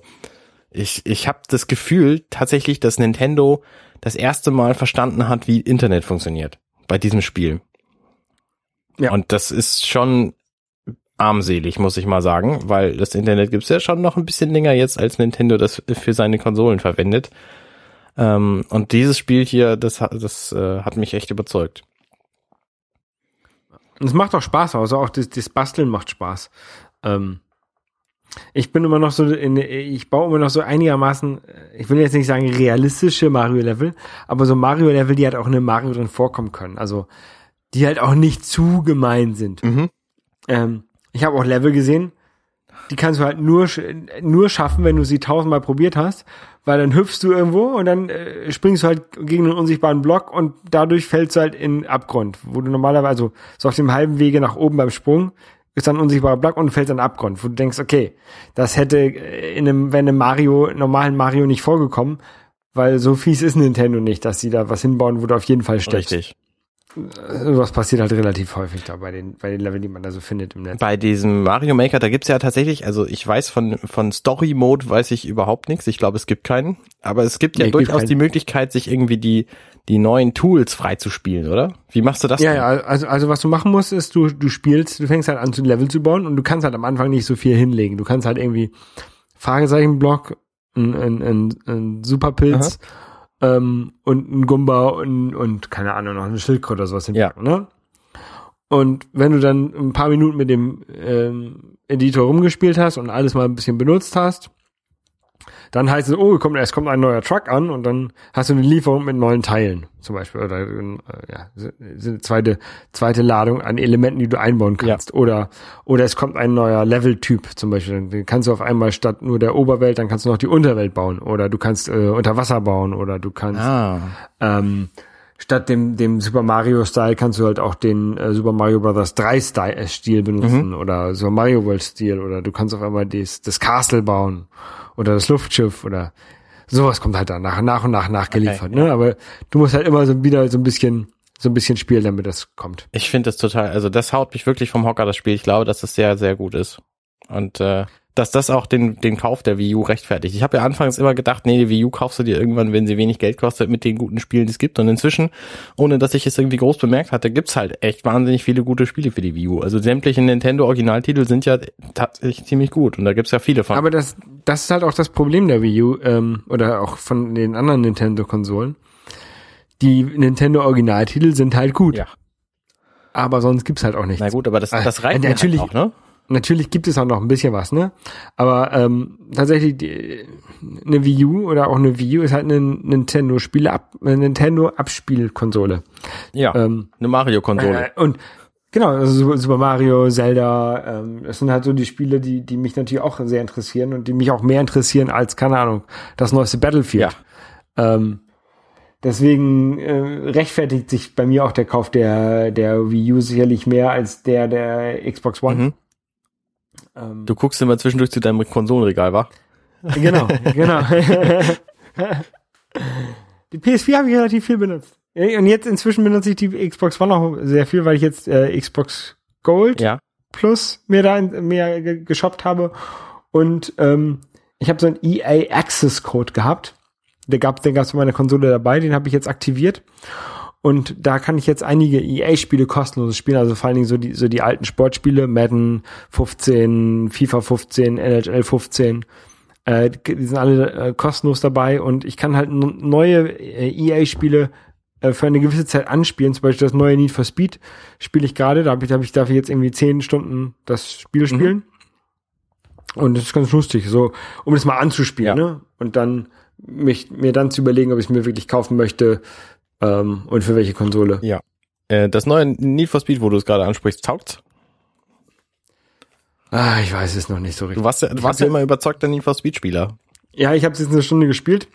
ich ich habe das Gefühl tatsächlich, dass Nintendo das erste Mal verstanden hat, wie Internet funktioniert bei diesem Spiel. Ja. Und das ist schon armselig, muss ich mal sagen, weil das Internet gibt's ja schon noch ein bisschen länger jetzt, als Nintendo das für seine Konsolen verwendet. Ähm, und dieses Spiel hier, das, hat- das äh, hat mich echt überzeugt. Und es macht auch Spaß, also auch das, das Basteln macht Spaß. Ähm, ich bin immer noch so in, ich baue immer noch so einigermaßen, äh, ich will jetzt nicht sagen realistische Mario-Level, aber so Mario-Level, die halt auch in einem Mario drin vorkommen können. Also, die halt auch nicht zu gemein sind. Mhm. Ähm, ich habe auch Level gesehen, die kannst du halt nur, nur schaffen, wenn du sie tausendmal probiert hast, weil dann hüpfst du irgendwo und dann äh, springst du halt gegen einen unsichtbaren Block und dadurch fällst du halt in Abgrund, wo du normalerweise, also so auf dem halben Wege nach oben beim Sprung, ist dann ein unsichtbarer Block und in den Abgrund, wo du denkst, okay, das hätte äh, in einem, wenn einem Mario, normalen Mario nicht vorgekommen, weil so fies ist Nintendo nicht, dass sie da was hinbauen, wo du auf jeden Fall stirbst. Richtig. Was passiert halt relativ häufig da bei den, bei den Leveln, die man da so findet im Netz. Bei diesem Mario Maker, da gibt's ja tatsächlich, also ich weiß von, von Story Mode weiß ich überhaupt nichts. Ich glaube, es gibt keinen. Aber es gibt ja Nee, gibt durchaus keinen. die Möglichkeit, sich irgendwie die, die neuen Tools freizuspielen, oder? Wie machst du das Ja, denn? ja, also, also was du machen musst, ist, du, du spielst, du fängst halt an zu Level zu bauen und du kannst halt am Anfang nicht so viel hinlegen. Du kannst halt irgendwie Fragezeichenblock, ein, ein, ein, ein Superpilz ähm, und ein Gumba und, und keine Ahnung, noch eine Schildkröte oder sowas hinpacken, ne? Und wenn du dann ein paar Minuten mit dem ähm, Editor rumgespielt hast und alles mal ein bisschen benutzt hast, dann heißt es, oh, kommt, es kommt ein neuer Truck an und dann hast du eine Lieferung mit neuen Teilen zum Beispiel oder äh, ja, eine zweite zweite Ladung an Elementen, die du einbauen kannst. Oder oder es kommt ein neuer Leveltyp zum Beispiel, dann kannst du auf einmal statt nur der Oberwelt, dann kannst du noch die Unterwelt bauen. Oder du kannst äh, unter Wasser bauen oder du kannst Ah, ähm, statt dem, dem Super Mario Style kannst du halt auch den äh, Super Mario Bros. 3 Style, äh, Stil benutzen oder Super Mario World Stil oder du kannst auf einmal das, das Castle bauen oder das Luftschiff oder sowas kommt halt dann nach, nach und nach nachgeliefert, ne? Aber du musst halt immer so wieder so ein bisschen, so ein bisschen spielen, damit das kommt. ich finde das total, also das haut mich wirklich vom Hocker, das Spiel. Ich glaube, dass das sehr, sehr gut ist. Und äh, dass das auch den, den Kauf der Wii U rechtfertigt. Ich habe ja anfangs immer gedacht, nee, die Wii U kaufst du dir irgendwann, wenn sie wenig Geld kostet, mit den guten Spielen, die es gibt. Und inzwischen, ohne dass ich es irgendwie groß bemerkt hatte, gibt's halt echt wahnsinnig viele gute Spiele für die Wii U. Also sämtliche Nintendo-Originaltitel sind ja tatsächlich ziemlich gut. Und da gibt's ja viele von. Aber das, das ist halt auch das Problem der Wii U ähm, oder auch von den anderen Nintendo-Konsolen. die Nintendo Originaltitel sind halt gut. Ja. Aber sonst gibt's halt auch nichts. Na gut, aber das, das reicht Äh, mir natürlich- halt auch, ne? Natürlich gibt es auch noch ein bisschen was, ne? Aber ähm, tatsächlich die, eine Wii U oder auch eine Wii U ist halt eine Nintendo Spiele ab, eine Nintendo Abspielkonsole. Ja, Ähm, eine Mario-Konsole. Äh, und genau, also Super- Mario, Zelda, ähm, das sind halt so die Spiele, die, die mich natürlich auch sehr interessieren und die mich auch mehr interessieren als, keine Ahnung, das neueste Battlefield. Ähm, deswegen äh, rechtfertigt sich bei mir auch der Kauf der, der Wii U sicherlich mehr als der der Xbox One. Mhm. Ähm, Du guckst immer zwischendurch zu deinem Konsolenregal, wa? Genau, genau. die PS4 habe ich relativ viel benutzt. Und jetzt inzwischen benutze ich die Xbox One auch sehr viel, weil ich jetzt äh, Xbox Gold Ja. Plus mir da mehr ge- geshoppt habe. Und ähm, ich habe so einen EA Access Code gehabt. Der gab, den gab es für meine Konsole dabei, den habe ich jetzt aktiviert. Und da kann ich jetzt einige EA-Spiele kostenlos spielen, also vor allen Dingen so die, so die alten Sportspiele, Madden 15, FIFA 15, NHL 15. Äh, die sind alle äh, kostenlos dabei und ich kann halt neue äh, EA-Spiele äh, für eine gewisse Zeit anspielen. Zum Beispiel das neue Need for Speed spiele ich gerade. Da habe ich, da hab ich dafür jetzt irgendwie zehn Stunden das Spiel spielen. Und das ist ganz lustig, so um das mal anzuspielen, Ja. ne? Und dann mich mir dann zu überlegen, ob ich es mir wirklich kaufen möchte ähm, und für welche Konsole. Ja. Äh, das neue Need for Speed, wo du es gerade ansprichst, taugt's? Ah, ich weiß es noch nicht so Du richtig. warst ja, du warst ja immer überzeugter Need for Speed Spieler. Ja, ich habe es jetzt eine Stunde gespielt.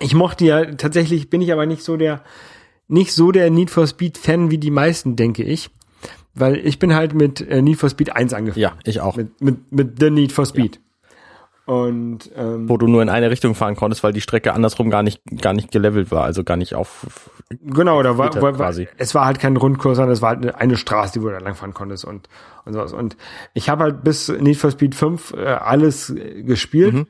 Ich mochte ja tatsächlich, bin ich aber nicht so der nicht so der Need for Speed Fan wie die meisten, denke ich, weil ich bin halt mit äh, Need for Speed 1 angefangen. Ja, ich auch. Mit mit mit The Need for Speed. Und ähm, Wo du nur in eine Richtung fahren konntest, weil die Strecke andersrum gar nicht, gar nicht gelevelt war, also gar nicht auf. Genau, da war, war, quasi. es war halt kein Rundkurs, sondern es war halt eine, eine Straße, die du da langfahren konntest und und sowas. Und ich habe halt bis Need for Speed 5 äh, alles gespielt. Mhm.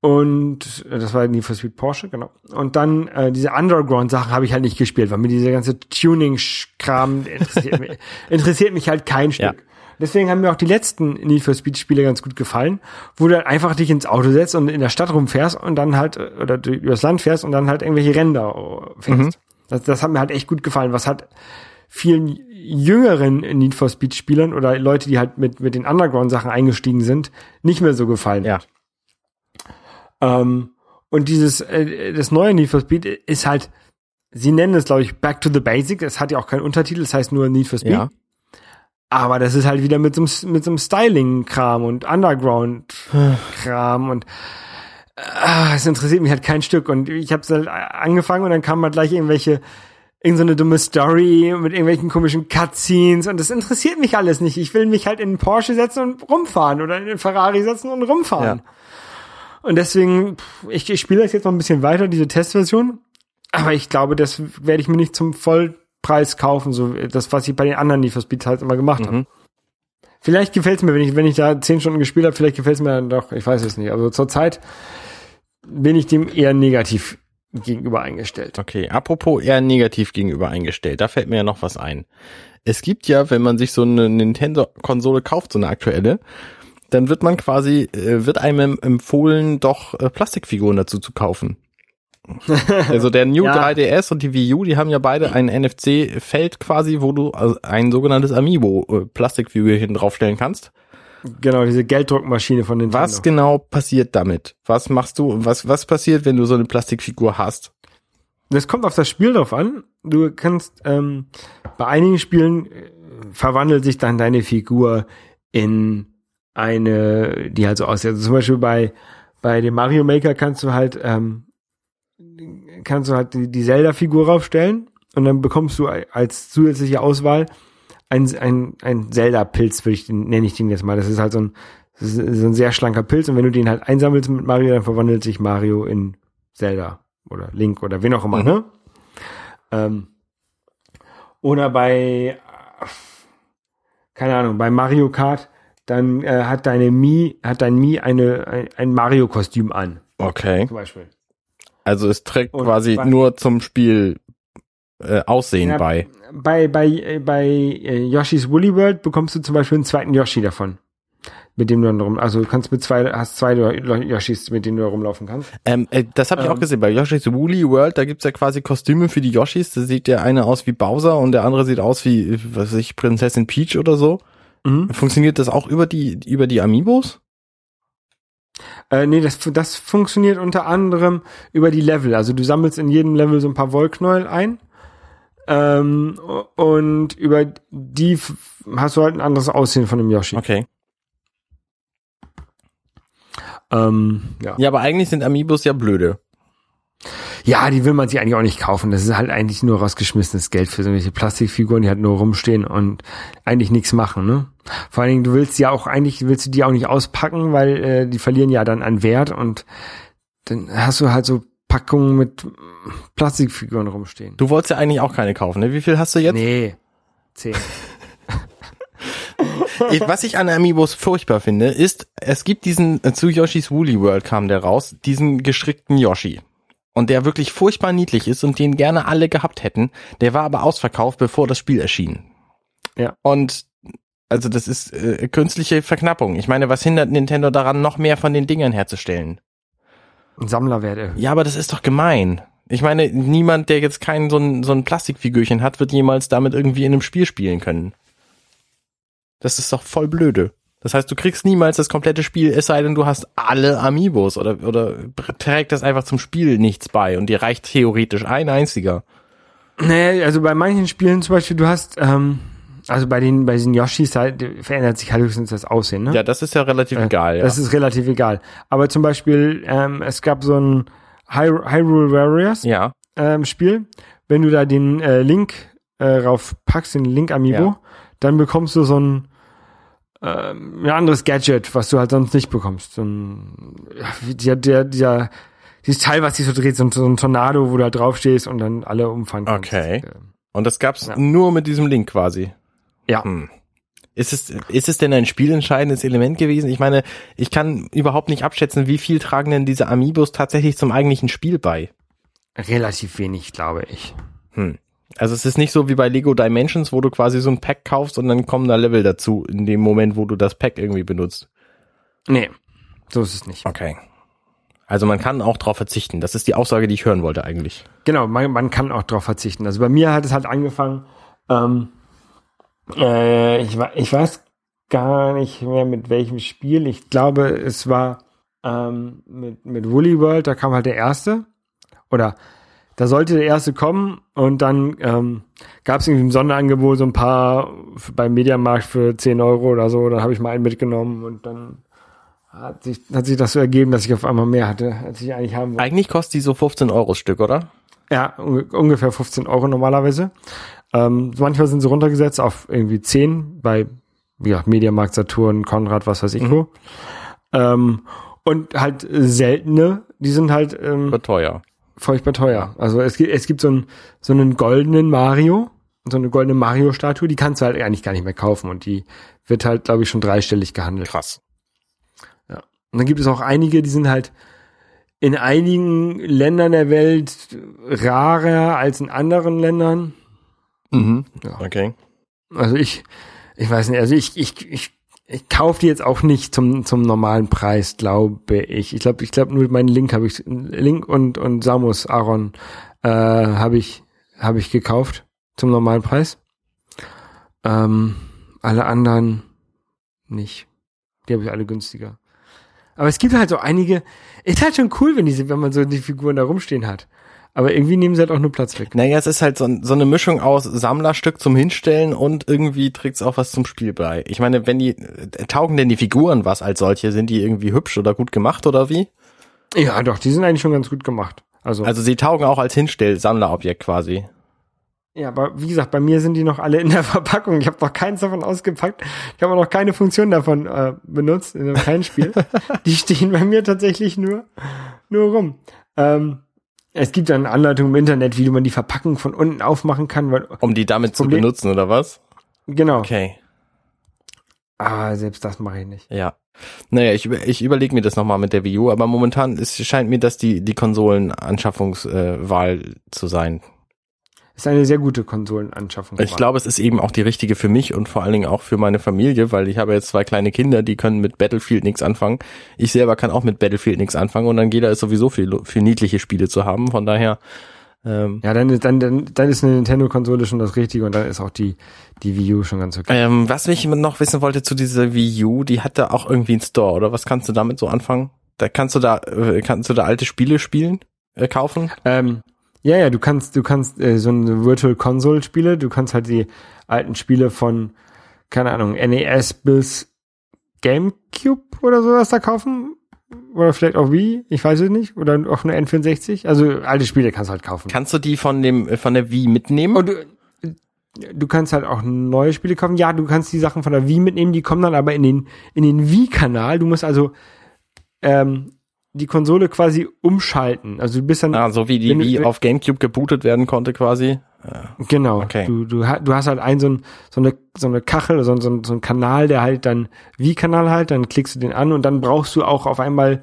Und äh, das war Need for Speed Porsche, genau. Und dann äh, diese Underground-Sachen habe ich halt nicht gespielt, weil mir diese ganze Tuning-Kram interessiert, mich, interessiert mich halt kein Stück. Ja. Deswegen haben mir auch die letzten Need for Speed Spiele ganz gut gefallen, wo du halt einfach dich ins Auto setzt und in der Stadt rumfährst und dann halt, äh, oder du übers Land fährst und dann halt irgendwelche da äh, fährst. Das, das hat mir halt echt gut gefallen. Was hat vielen jüngeren Need for Speed Spielern oder Leute, die halt mit, mit den Underground Sachen eingestiegen sind, nicht mehr so gefallen. Ja. Ähm, und dieses, äh, das neue Need for Speed ist halt, sie nennen es, glaube ich, Back to the Basic. Es hat ja auch keinen Untertitel, es heißt nur Need for Speed. Ja. Aber das ist halt wieder mit so einem, mit so einem Styling-Kram und Underground-Kram und ah, es interessiert mich halt kein Stück. Und ich habe halt angefangen und dann kam halt gleich irgendwelche, irgend so eine dumme Story mit irgendwelchen komischen Cutscenes und das interessiert mich alles nicht. Ich will mich halt in einen Porsche setzen und rumfahren oder in einen Ferrari setzen und rumfahren. Ja. Und deswegen, ich, ich spiele das jetzt noch ein bisschen weiter, diese Testversion. Aber ich glaube, das werde ich mir nicht zum Vollpreis kaufen, so das, was ich bei den anderen Need for Speed halt immer gemacht habe. Mhm. Vielleicht gefällt es mir, wenn ich, wenn ich da zehn Stunden gespielt habe, vielleicht gefällt es mir dann doch, ich weiß es nicht. Also zurzeit bin ich dem eher negativ gegenüber eingestellt. Okay, apropos eher negativ gegenüber eingestellt, da fällt mir ja noch was ein. Es gibt ja, wenn man sich so eine Nintendo-Konsole kauft, so eine aktuelle, dann wird man quasi, äh, wird einem empfohlen, doch äh, Plastikfiguren dazu zu kaufen. also der New Ja. 3DS und die Wii U, die haben ja beide ein NFC-Feld quasi, wo du also ein sogenanntes Amiibo äh, draufstellen kannst. Genau, diese Gelddruckmaschine von Nintendo. Was genau passiert damit? Was machst du, was, was passiert, wenn du so eine Plastikfigur hast? Das kommt auf das Spiel drauf an. Du kannst ähm, bei einigen Spielen äh, verwandelt sich dann deine Figur in eine, die halt so aussieht. Also zum Beispiel bei bei dem Mario Maker kannst du halt ähm, kannst du halt die, die Zelda-Figur raufstellen und dann bekommst du als zusätzliche Auswahl ein, ein, ein Zelda-Pilz, würde ich den, nenne ich den jetzt mal. Das ist halt so ein, so ein sehr schlanker Pilz und wenn du den halt einsammelst mit Mario, dann verwandelt sich Mario in Zelda oder Link oder wen auch immer, Mhm. ne? Ähm, oder bei, keine Ahnung, bei Mario Kart, dann äh, hat deine Mi, hat dein Mi eine, ein, ein Mario-Kostüm an, Okay. zum Beispiel. Also es trägt Und quasi bei- nur zum Spiel äh, Aussehen Ja, bei. Bei, bei, äh, bei äh, Yoshi's Woolly World bekommst du zum Beispiel einen zweiten Yoshi davon. mit dem du dann rum, also du kannst mit zwei, hast zwei Yoshis, mit denen du rumlaufen kannst. Ähm, äh, das habe ich auch Ähm. gesehen. Bei Yoshi's Woolly World, da gibt's ja quasi Kostüme für die Yoshis. Da sieht der eine aus wie Bowser und der andere sieht aus wie, was weiß ich, Prinzessin Peach oder so. Funktioniert das auch über die, über die Amiibos? Äh, nee, das, das funktioniert unter anderem über die Level. Also du sammelst in jedem Level so ein paar Wollknäuel ein. Ähm, und über die hast du halt ein anderes Aussehen von dem Yoshi. Okay. Ähm, ja. Ja, aber eigentlich sind Amiibos ja blöde. Ja, die will man sich eigentlich auch nicht kaufen. Das ist halt eigentlich nur rausgeschmissenes Geld für so welche Plastikfiguren, die halt nur rumstehen und eigentlich nichts machen, ne? Vor allen Dingen, du willst ja auch eigentlich, willst du die auch nicht auspacken, weil äh, die verlieren ja dann an Wert und dann hast du halt so Packungen mit Plastikfiguren rumstehen. Du wolltest ja eigentlich auch keine kaufen, ne? Wie viel hast du jetzt? Nee. Zehn. Was ich an Amiibos furchtbar finde, ist, es gibt diesen, äh, zu Yoshi's Woolly World kam der raus, diesen gestrickten Yoshi. Und der wirklich furchtbar niedlich ist und den gerne alle gehabt hätten. Der war aber ausverkauft, bevor das Spiel erschien. Ja. Und also das ist äh, künstliche Verknappung. Ich meine, was hindert Nintendo daran, noch mehr von den Dingern herzustellen? Ein Sammlerwert erhöht. Ja, aber das ist doch gemein. Ich meine, niemand, der jetzt kein so ein, so ein Plastikfigürchen hat, wird jemals damit irgendwie in einem Spiel spielen können. Das ist doch voll blöde. Das heißt, du kriegst niemals das komplette Spiel, es sei denn, du hast alle Amiibos oder, oder trägt das einfach zum Spiel nichts bei und dir reicht theoretisch ein einziger. Nee, also bei manchen Spielen zum Beispiel, du hast, ähm, also bei den, bei den Yoshis halt, verändert sich halt höchstens das Aussehen, ne? Ja, das ist ja relativ Äh, egal, ja. Das ist relativ egal. Aber zum Beispiel, ähm, es gab so ein Hy- Hyrule Warriors ja, ähm, Spiel. Wenn du da den äh, Link äh, rauf packst, den Link Amiibo, Ja. dann bekommst du so ein ähm, ein anderes Gadget, was du halt sonst nicht bekommst. So ein, ja, der, der, dieses Teil, was sich so dreht, so ein, so ein Tornado, wo du halt draufstehst und dann alle umfangen kannst. Okay. Ähm, und das gab's Ja. nur mit diesem Link quasi. Ja. Hm. Ist es, ist es denn ein spielentscheidendes Element gewesen? Ich meine, ich kann überhaupt nicht abschätzen, wie viel tragen denn diese Amiibos tatsächlich zum eigentlichen Spiel bei. Relativ wenig, glaube ich. Hm. Also es ist nicht so wie bei Lego Dimensions, wo du quasi so ein Pack kaufst und dann kommen da Level dazu in dem Moment, wo du das Pack irgendwie benutzt. Nee, so ist es nicht. Okay. Also man kann auch drauf verzichten. Das ist die Aussage, die ich hören wollte eigentlich. Genau, man, man kann auch drauf verzichten. Also bei mir hat es halt angefangen, ähm, äh, ich, ich weiß gar nicht mehr mit welchem Spiel. Ich glaube, es war ähm, mit, mit Woolly World, da kam halt der erste. Oder da sollte der erste kommen und dann ähm, gab es irgendwie im Sonderangebot so ein paar beim Mediamarkt für 10 Euro oder so. Dann habe ich mal einen mitgenommen und dann hat sich, hat sich das so ergeben, dass ich auf einmal mehr hatte, als ich eigentlich haben wollte. Eigentlich kostet die so 15 Euro das Stück, oder? Ja, unge- ungefähr 15 Euro normalerweise. Ähm, manchmal sind sie runtergesetzt auf irgendwie 10 bei ja, Mediamarkt, Saturn, Konrad, was weiß ich wo. Ähm, und halt seltene, die sind halt ähm, teuer. Furchtbar teuer. Also es gibt, es gibt so, einen so einen goldenen Mario, so eine goldene Mario-Statue, die kannst du halt eigentlich gar nicht mehr kaufen und die wird halt, glaube ich, schon dreistellig gehandelt. Krass. Und dann gibt es auch einige, die sind halt in einigen Ländern der Welt rarer als in anderen Ländern. Mhm. Ja. Okay. Also ich, ich weiß nicht, also ich, ich, ich, ich kaufe die jetzt auch nicht zum, zum normalen Preis, glaube ich. Ich glaube, ich glaube nur meinen Link habe ich, Link und, und Samus Aaron, äh, habe ich, habe ich gekauft zum normalen Preis. Ähm, alle anderen nicht. Die habe ich alle günstiger. Aber es gibt halt so einige, ist halt schon cool, wenn diese, wenn man so die Figuren da rumstehen hat. Aber irgendwie nehmen sie halt auch nur Platz weg. Naja, es ist halt so, so eine Mischung aus Sammlerstück zum Hinstellen und irgendwie trägt's auch was zum Spiel bei. Ich meine, wenn die, äh, taugen denn die Figuren was als solche? Sind die irgendwie hübsch oder gut gemacht oder wie? Ja, doch, die sind eigentlich schon ganz gut gemacht. Also, Also sie taugen auch als Hinstell-Sammlerobjekt quasi. ja, aber wie gesagt, bei mir sind die noch alle in der Verpackung. Ich habe noch keins davon ausgepackt. Ich habe noch keine Funktion davon äh, benutzt in keinem Spiel. die stehen bei mir tatsächlich nur, nur rum. Ähm, es gibt dann Anleitungen im Internet, wie man die Verpackung von unten aufmachen kann, weil, Um die damit zu benutzen, oder was? genau. Okay. Aber selbst das mache ich nicht. Ja. Naja, ich, ich überlege mir das nochmal mit der Wii U, aber momentan ist, scheint mir das die, die Konsolenanschaffungswahl äh, zu sein. Ist eine sehr gute Konsolenanschaffung. Ich glaube, es ist eben auch die richtige für mich und vor allen Dingen auch für meine Familie, weil ich habe jetzt zwei kleine Kinder, die können mit Battlefield nichts anfangen. Ich selber kann auch mit Battlefield nichts anfangen und dann geht da sowieso viel, viel niedliche Spiele zu haben. Von daher, ähm, Ja, dann, ist- dann, dann, dann ist eine Nintendo-Konsole schon das Richtige und dann ist auch die, die Wii U schon ganz okay. ähm, was ich noch wissen wollte zu dieser Wii U, die hat da auch irgendwie einen Store, oder was kannst du damit so anfangen? Da kannst du da, äh, kannst du da alte Spiele spielen, äh, kaufen? Ähm, ja, ja, du kannst, du kannst äh, so eine Virtual Console Spiele, du kannst halt die alten Spiele von, keine Ahnung, NES bis GameCube oder sowas da kaufen. Oder vielleicht auch Wii, ich weiß es nicht. Oder auch eine N64. Also alte Spiele kannst du halt kaufen. Kannst du die von dem, äh, von der Wii mitnehmen? Und du, du kannst halt auch neue Spiele kaufen. Ja, du kannst die Sachen von der Wii mitnehmen, die kommen dann aber in den, in den Wii-Kanal. Du musst also ähm, die Konsole quasi umschalten. Also du bist dann ah, so wie die wenn wenn- auf Gamecube gebootet werden konnte quasi. Genau. Okay. Du, du, du hast halt ein, so, ein, so eine, so eine Kachel, so, ein- so, so ein Kanal, der halt dann Wie-Kanal halt, dann klickst du den an und dann brauchst du auch auf einmal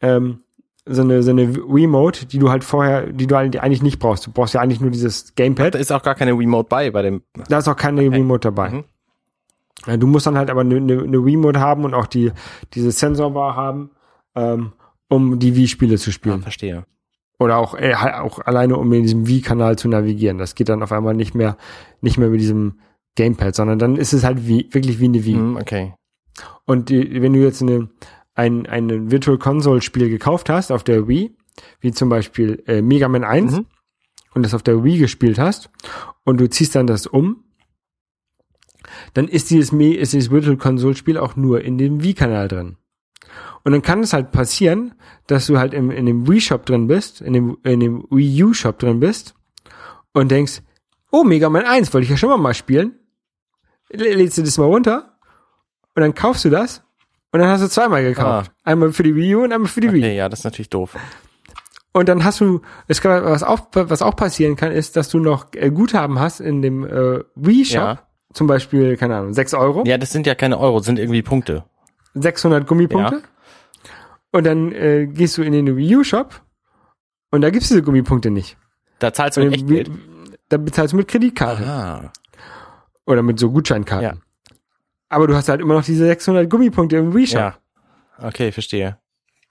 ähm, so eine, so eine Remote, die du halt vorher, die du halt eigentlich nicht brauchst. Du brauchst ja eigentlich nur dieses Da Gamepad. ist auch gar keine Remote bei bei dem. Da ist auch keine Remote dabei. Mhm. Ja, du musst dann halt aber eine, eine, eine Remote haben und auch die, diese Sensorbar haben, ähm, um die Wii-Spiele zu Ja, spielen. verstehe. Oder auch, äh, auch alleine, um in diesem Wii-Kanal zu navigieren. Das geht dann auf einmal nicht mehr, nicht mehr mit diesem Gamepad, sondern dann ist es halt wie, wirklich wie eine Wii. Hm, okay. Und die, wenn du jetzt eine, ein, ein Virtual Console Spiel gekauft hast auf der Wii, wie zum Beispiel äh, Mega Man 1, Mhm. und das auf der Wii gespielt hast, und du ziehst dann das um, dann ist dieses, ist dieses Virtual Console Spiel auch nur in dem Wii-Kanal drin. Und dann kann es halt passieren, dass du halt im, in dem Wii-Shop drin bist, in dem, in dem Wii U-Shop drin bist und denkst, oh, Mega Man 1 wollte ich ja schon mal mal spielen. Lädst du das mal runter und dann kaufst du das und dann hast du zweimal gekauft. Einmal für die Wii U und einmal für die Wii. Okay, ja, das ist natürlich doof. Und dann hast du, es kann, was auch, was auch passieren kann, ist, dass du noch äh, Guthaben hast in dem äh, Wii-Shop. Ja. Zum Beispiel, keine Ahnung, 6 Euro, Ja, das sind ja keine Euro, das sind irgendwie Punkte. 600 Gummipunkte. Ja. Und dann äh, gehst du in den Wii U-Shop und da gibt's diese Gummipunkte nicht. Da zahlst du mit Wii- Echtgeld. Da bezahlst du mit Kreditkarte Ah. oder mit so Gutscheinkarten. Ja. Aber du hast halt immer noch diese 600 Gummipunkte im Wii-Shop. Ja. Okay, verstehe.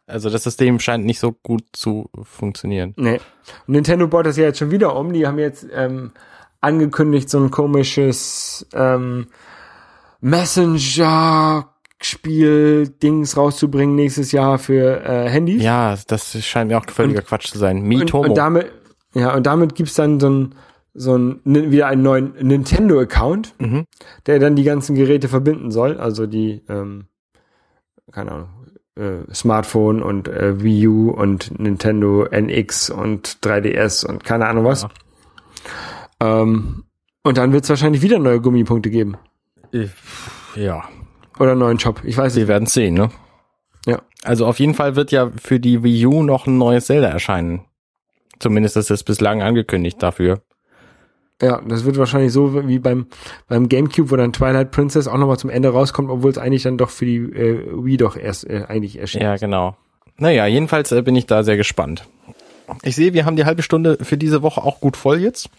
Also das System scheint nicht so gut zu funktionieren. Nee. Und Nintendo baut das ja jetzt schon wieder um. Die haben jetzt ähm, angekündigt, so ein komisches ähm, Messenger-Spiel-Dings rauszubringen nächstes Jahr für äh, Handys. Ja, das scheint mir auch völliger Quatsch zu sein. und, Mitomo. und damit, ja, und damit gibt's dann so ein so ein, ni- wieder einen neuen Nintendo-Account, Mhm. der dann die ganzen Geräte verbinden soll. Also die, ähm, keine Ahnung, äh, Smartphone und äh, Wii U und Nintendo NX und 3DS und keine Ahnung was. Ähm, und dann wird's wahrscheinlich wieder neue Gummipunkte geben. ja, Oder einen neuen Shop. Ich weiß wir nicht. werden sehen, ne? Ja. Also auf jeden Fall wird ja für die Wii U noch ein neues Zelda erscheinen. Zumindest ist es bislang angekündigt dafür. Ja, das wird wahrscheinlich so wie beim, beim Gamecube, wo dann Twilight Princess auch nochmal zum Ende rauskommt, obwohl es eigentlich dann doch für die äh, Wii doch erst äh, eigentlich erschien. Ja, genau. Naja, jedenfalls äh, bin ich da sehr gespannt. Ich sehe, wir haben die halbe Stunde für diese Woche auch gut voll jetzt.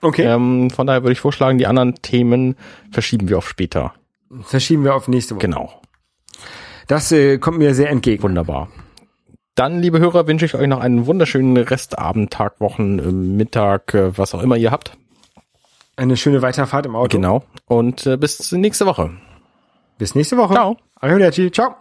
Okay. Ähm, von daher würde ich vorschlagen, die anderen Themen verschieben wir auf später. Verschieben wir auf nächste Woche. Genau. Das äh, kommt mir sehr entgegen. Wunderbar. Dann, liebe Hörer, wünsche ich euch noch einen wunderschönen Restabend, Tag, Wochen, äh, Mittag, äh, was auch immer ihr habt. Eine schöne Weiterfahrt im Auto. Genau. Und äh, bis nächste Woche. Bis nächste Woche. Ciao. Arrivederci. Ciao.